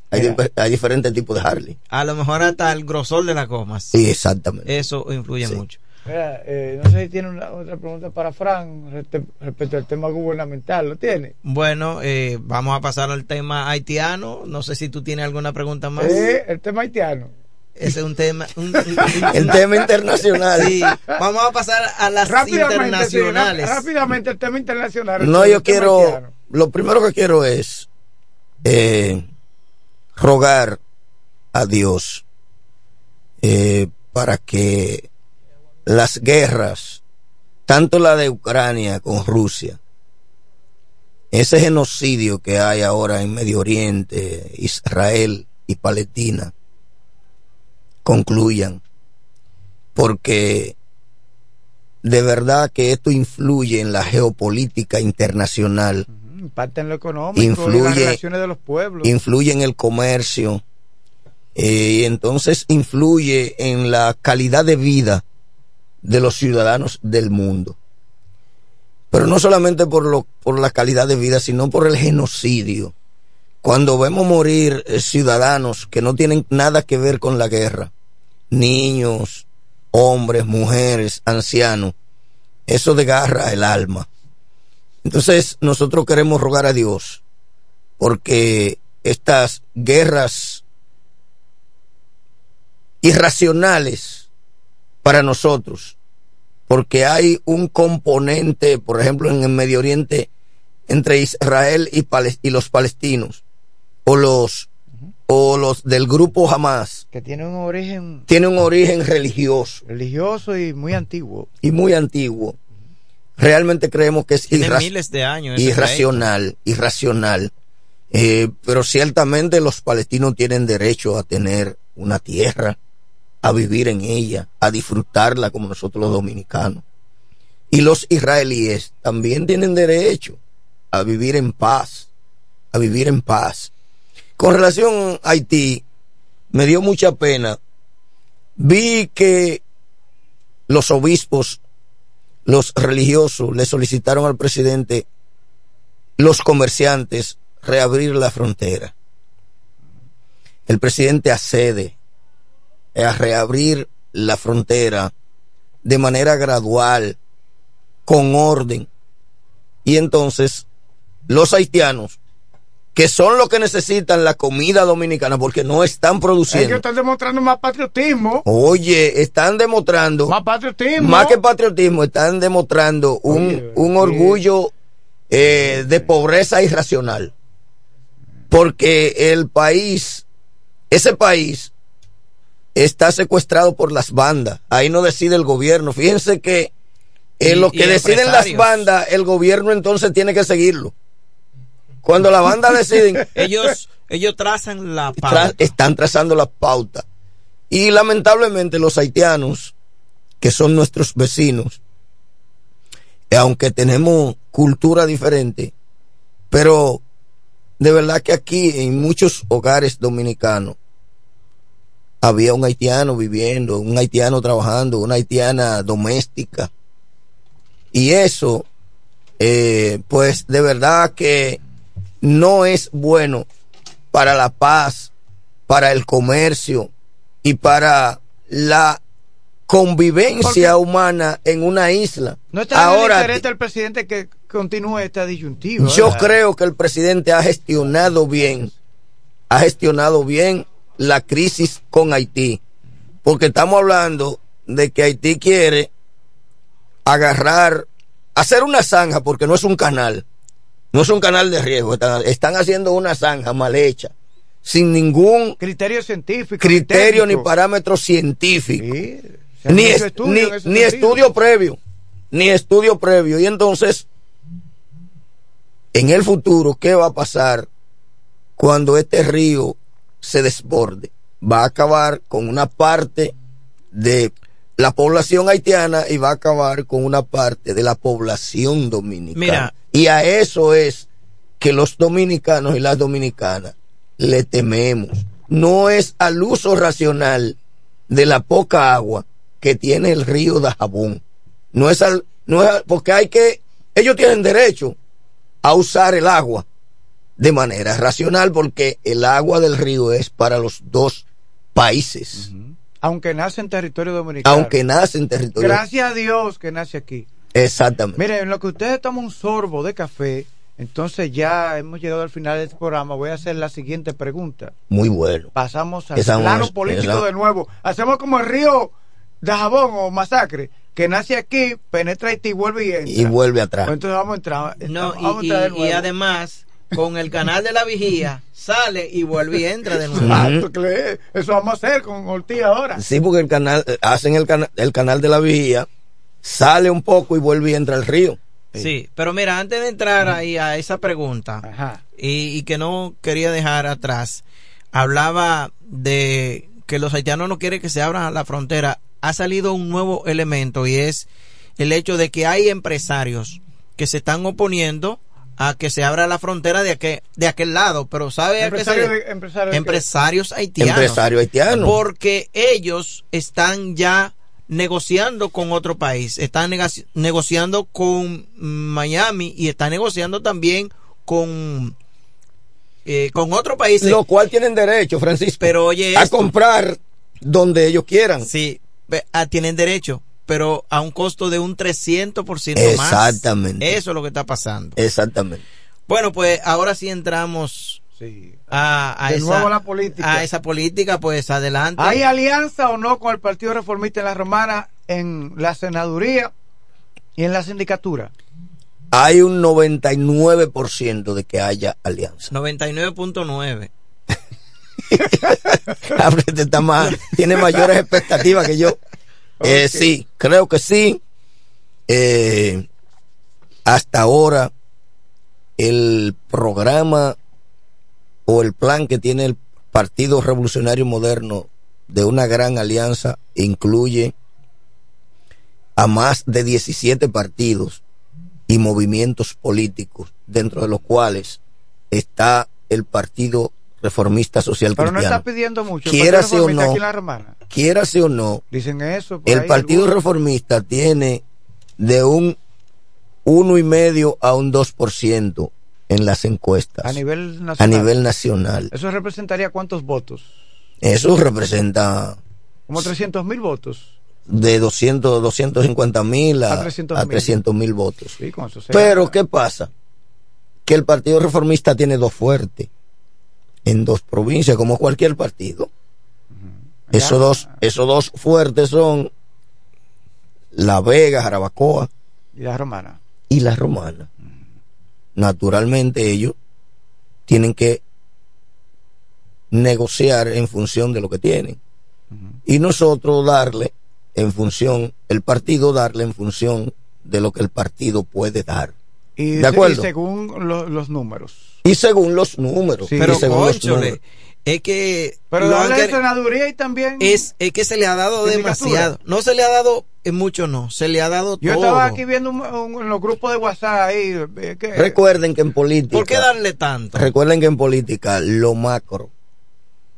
Hay, diferentes tipos de Harley. A lo mejor hasta el grosor de las gomas. Sí, exactamente. Eso influye mucho. Eh, no sé si tiene una, otra pregunta para Fran respecto al tema gubernamental. ¿Lo tiene? Bueno, eh, vamos a pasar al tema haitiano. No sé si tú tienes alguna pregunta más. Eh, el tema haitiano. Ese es un tema. el tema internacional. Sí, vamos a pasar a las internacionales. rápidamente, el tema internacional. No, yo quiero. Lo primero que quiero es. Eh, rogar a Dios eh, para que las guerras, tanto la de Ucrania con Rusia, ese genocidio que hay ahora en Medio Oriente, Israel y Palestina, concluyan, porque de verdad que esto influye en la geopolítica internacional. Impacta en lo económico, influye, en las relaciones de los pueblos. Influye en el comercio, eh, y entonces influye en la calidad de vida de los ciudadanos del mundo. Pero no solamente por, lo, por la calidad de vida, sino por el genocidio. Cuando vemos morir eh, ciudadanos que no tienen nada que ver con la guerra, niños, hombres, mujeres, ancianos, eso desgarra el alma. Entonces nosotros queremos rogar a Dios porque estas guerras irracionales para nosotros, porque hay un componente, por ejemplo, en el Medio Oriente, entre Israel y, y los palestinos, o los, o los del grupo Hamas. Que tiene un origen. Tiene un origen religioso. Religioso y muy antiguo. Y muy antiguo. Realmente creemos que es miles de años irracional, irracional. Eh, pero ciertamente los palestinos tienen derecho a tener una tierra, a vivir en ella, a disfrutarla como nosotros los dominicanos. Y los israelíes también tienen derecho a vivir en paz, a vivir en paz. Con relación a Haití, me dio mucha pena. Vi que los obispos, los religiosos, le solicitaron al presidente, los comerciantes, reabrir la frontera. El presidente accede a reabrir la frontera de manera gradual, con orden. Y entonces los haitianos, que son los que necesitan la comida dominicana porque no están produciendo. Ellos están demostrando más patriotismo. Oye, están demostrando. Más patriotismo. Más que patriotismo, están demostrando un, un orgullo eh, de pobreza irracional. Porque el país, ese país, está secuestrado por las bandas. Ahí no decide el gobierno. Fíjense que en lo que deciden las bandas, el gobierno entonces tiene que seguirlo. Cuando la banda deciden. ellos, ellos trazan la pauta. están trazando la pauta. Y lamentablemente los haitianos, que son nuestros vecinos, aunque tenemos cultura diferente, pero de verdad que aquí en muchos hogares dominicanos había un haitiano viviendo, un haitiano trabajando, una haitiana doméstica. Y eso, eh, pues de verdad que no es bueno para la paz, para el comercio y para la convivencia humana en una isla. No está Ahora, el del presidente que continúe esta disyuntiva. Yo creo que el presidente ha gestionado bien, ha gestionado bien la crisis con Haití. Porque estamos hablando de que Haití quiere agarrar, hacer una zanja, porque no es un canal, no es un canal de riesgo, están, haciendo una zanja mal hecha, sin ningún criterio científico, criterio ni parámetro científico, ni, estudio, ni estudio previo, ni estudio previo. Y entonces, en el futuro, ¿qué va a pasar cuando este río se desborde, va a acabar con una parte de la población haitiana y va a acabar con una parte de la población dominicana. y a eso es que los dominicanos y las dominicanas le tememos. No es al uso racional de la poca agua que tiene el río de Jabón. No es al, no es porque hay que, ellos tienen derecho a usar el agua de manera racional porque el agua del río es para los dos países. Aunque nace en territorio dominicano. Aunque nace en territorio. Gracias a Dios que nace aquí. Exactamente. Miren, en lo que ustedes toman un sorbo de café, entonces ya hemos llegado al final de este programa. Voy a hacer la siguiente pregunta. Muy bueno. Pasamos al plano político de nuevo. Hacemos como el río de Jabón o Masacre, que nace aquí, penetra y vuelve y entra. Y vuelve atrás. Entonces vamos a entrar. No, y, y además con el canal de la vigía, sale y vuelve y entra de nuevo. Eso vamos a hacer con Ortiz ahora. Sí, porque el canal, hacen el, canal el canal de la vigía, sale un poco y vuelve y entra al río. Sí, pero mira, antes de entrar ahí a esa pregunta, Y, y que no quería dejar atrás, hablaba de que los haitianos no quieren que se abra la frontera. Ha salido un nuevo elemento y es el hecho de que hay empresarios que se están oponiendo a que se abra la frontera de aquel, de aquel lado, pero ¿sabe empresarios, empresarios haitianos. Empresarios haitianos. Porque ellos están ya negociando con otro país, están negociando con Miami y están negociando también con eh, con otro país. Lo cual tienen derecho, Francisco, pero oye a comprar donde ellos quieran. Sí, ah, tienen derecho, pero a un costo de un 300% más. Exactamente. Eso es lo que está pasando. Exactamente. Bueno, pues ahora sí entramos a, esa, la política. a esa política, pues adelante. ¿Hay alianza o no con el Partido Reformista en la Romana en la senaduría y en la sindicatura? Hay un 99% de que haya alianza. 99.9. está más, tiene mayores expectativas que yo. Eh, sí, creo que sí. Eh, hasta ahora, el programa o el plan que tiene el Partido Revolucionario Moderno de una gran alianza incluye a más de 17 partidos y movimientos políticos, dentro de los cuales está el Partido Reformista Social Pero Cristiano. no está pidiendo mucho. Quiera o no, quiera o no, dicen eso. El Partido Reformista tiene de un uno y medio a un 2% en las encuestas. A nivel nacional. A nivel nacional. ¿Eso representaría cuántos votos? Eso representa... Como 300 mil votos. De 200, 250 mil a, 300 mil votos. Pero, ¿qué pasa? Que el Partido Reformista tiene dos fuertes en dos provincias, como cualquier partido. Esos dos, esos dos fuertes son La Vega, Jarabacoa. Y la Romana. Y la Romana naturalmente ellos tienen que negociar en función de lo que tienen. Y nosotros darle en función, el partido darle en función de lo que el partido puede dar. Y, ¿De acuerdo? según los números. Y según los números. pero según es que pero la senaduría y también es, es que se le ha dado demasiado no se le ha dado mucho no se le ha dado yo estaba aquí viendo en los grupos de WhatsApp ahí recuerden que en política ¿por qué darle tanto? recuerden que en política lo macro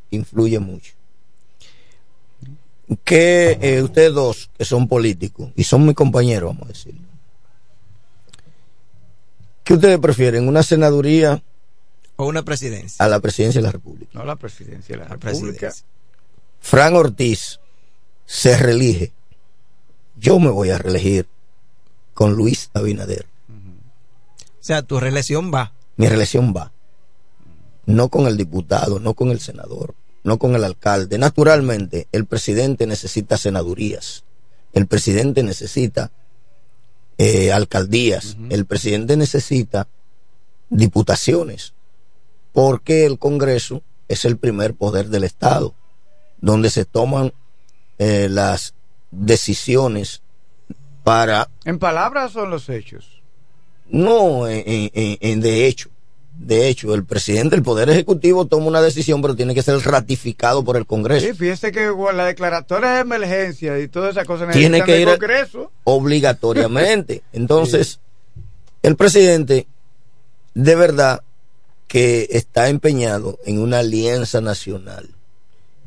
influye mucho que eh, ustedes dos que son políticos y son mis compañeros vamos a decir ¿qué ustedes prefieren? una senaduría o una presidencia. A la presidencia de la República. No, la presidencia de la, República. Fran Ortiz se reelige. Yo me voy a reelegir con Luis Abinader. O sea, tu reelección va. Mi reelección va. No con el diputado, no con el senador, no con el alcalde. Naturalmente, el presidente necesita senadurías. El presidente necesita eh, alcaldías. El presidente necesita diputaciones porque el Congreso es el primer poder del Estado, donde se toman eh, las decisiones para... ¿En palabras o en los hechos? No, en, de hecho. De hecho, el presidente del Poder Ejecutivo toma una decisión, pero tiene que ser ratificado por el Congreso. Sí, fíjese que la declaratoria de emergencia y todas esas cosas tiene que ir Congreso. obligatoriamente. Entonces, el presidente, de verdad, que está empeñado en una alianza nacional.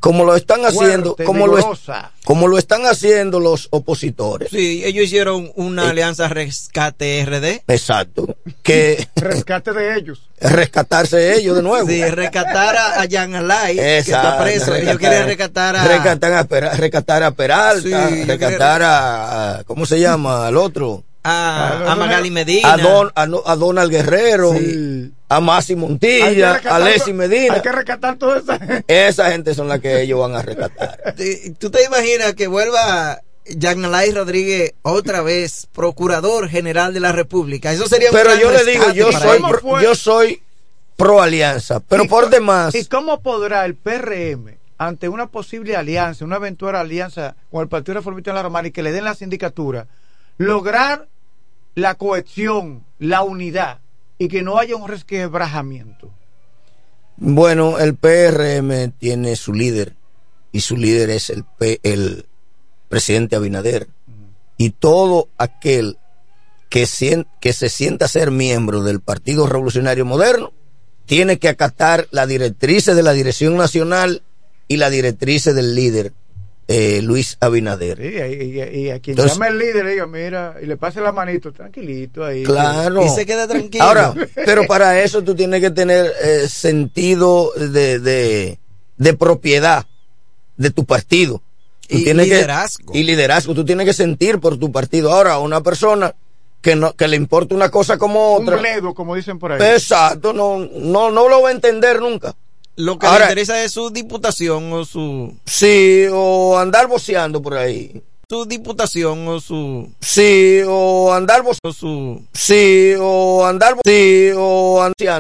Como lo están haciendo, como, lo, como lo están haciendo los opositores. Sí, ellos hicieron una eh, alianza rescate RD. Exacto. Que rescate de ellos. Rescatarse ellos de nuevo. Sí, rescatar a, Jan Alay, que está preso. ellos quieren rescatar a. Rescatar a, rescatar a Peralta, rescatar a, ¿Cómo se llama? Al otro. A, a, Magali Medina. A, Don, a, Donald Guerrero. Sí a Masi Montilla, a Leslie Medina. Hay que rescatar toda esa gente. Esa gente son las que ellos van a rescatar. ¿Tú te imaginas que vuelva Alay Rodríguez otra vez procurador general de la República? Eso sería Pero yo le digo, yo soy, yo soy pro alianza, pero por demás. ¿Y cómo podrá el PRM, ante una posible alianza, una eventual alianza con el Partido Reformista de la Romana y que le den la sindicatura, lograr la cohesión, la unidad y que no haya un resquebrajamiento? Bueno, el PRM tiene su líder y su líder es el, el presidente Abinader. Y todo aquel que, que se sienta ser miembro del Partido Revolucionario Moderno tiene que acatar las directrices de la Dirección Nacional y las directrices del líder eh, Luis Abinader. y, a quien llama el líder, diga, mira, y le pase la manito, tranquilito ahí. Claro. Y se queda tranquilo. Ahora, pero para eso tú tienes que tener eh, sentido de, de, de, propiedad de tu partido. y liderazgo. y liderazgo. Tú tienes que sentir por tu partido. Ahora, una persona que no que le importa una cosa como otra. Un bledo, como dicen por ahí. Exacto, no, no, no lo va a entender nunca. Lo que le interesa es su diputación o su... Sí, o andar boceando por ahí. Su diputación o su... Sí, o andar boceando. su... Sí, o andar... Sí, o andando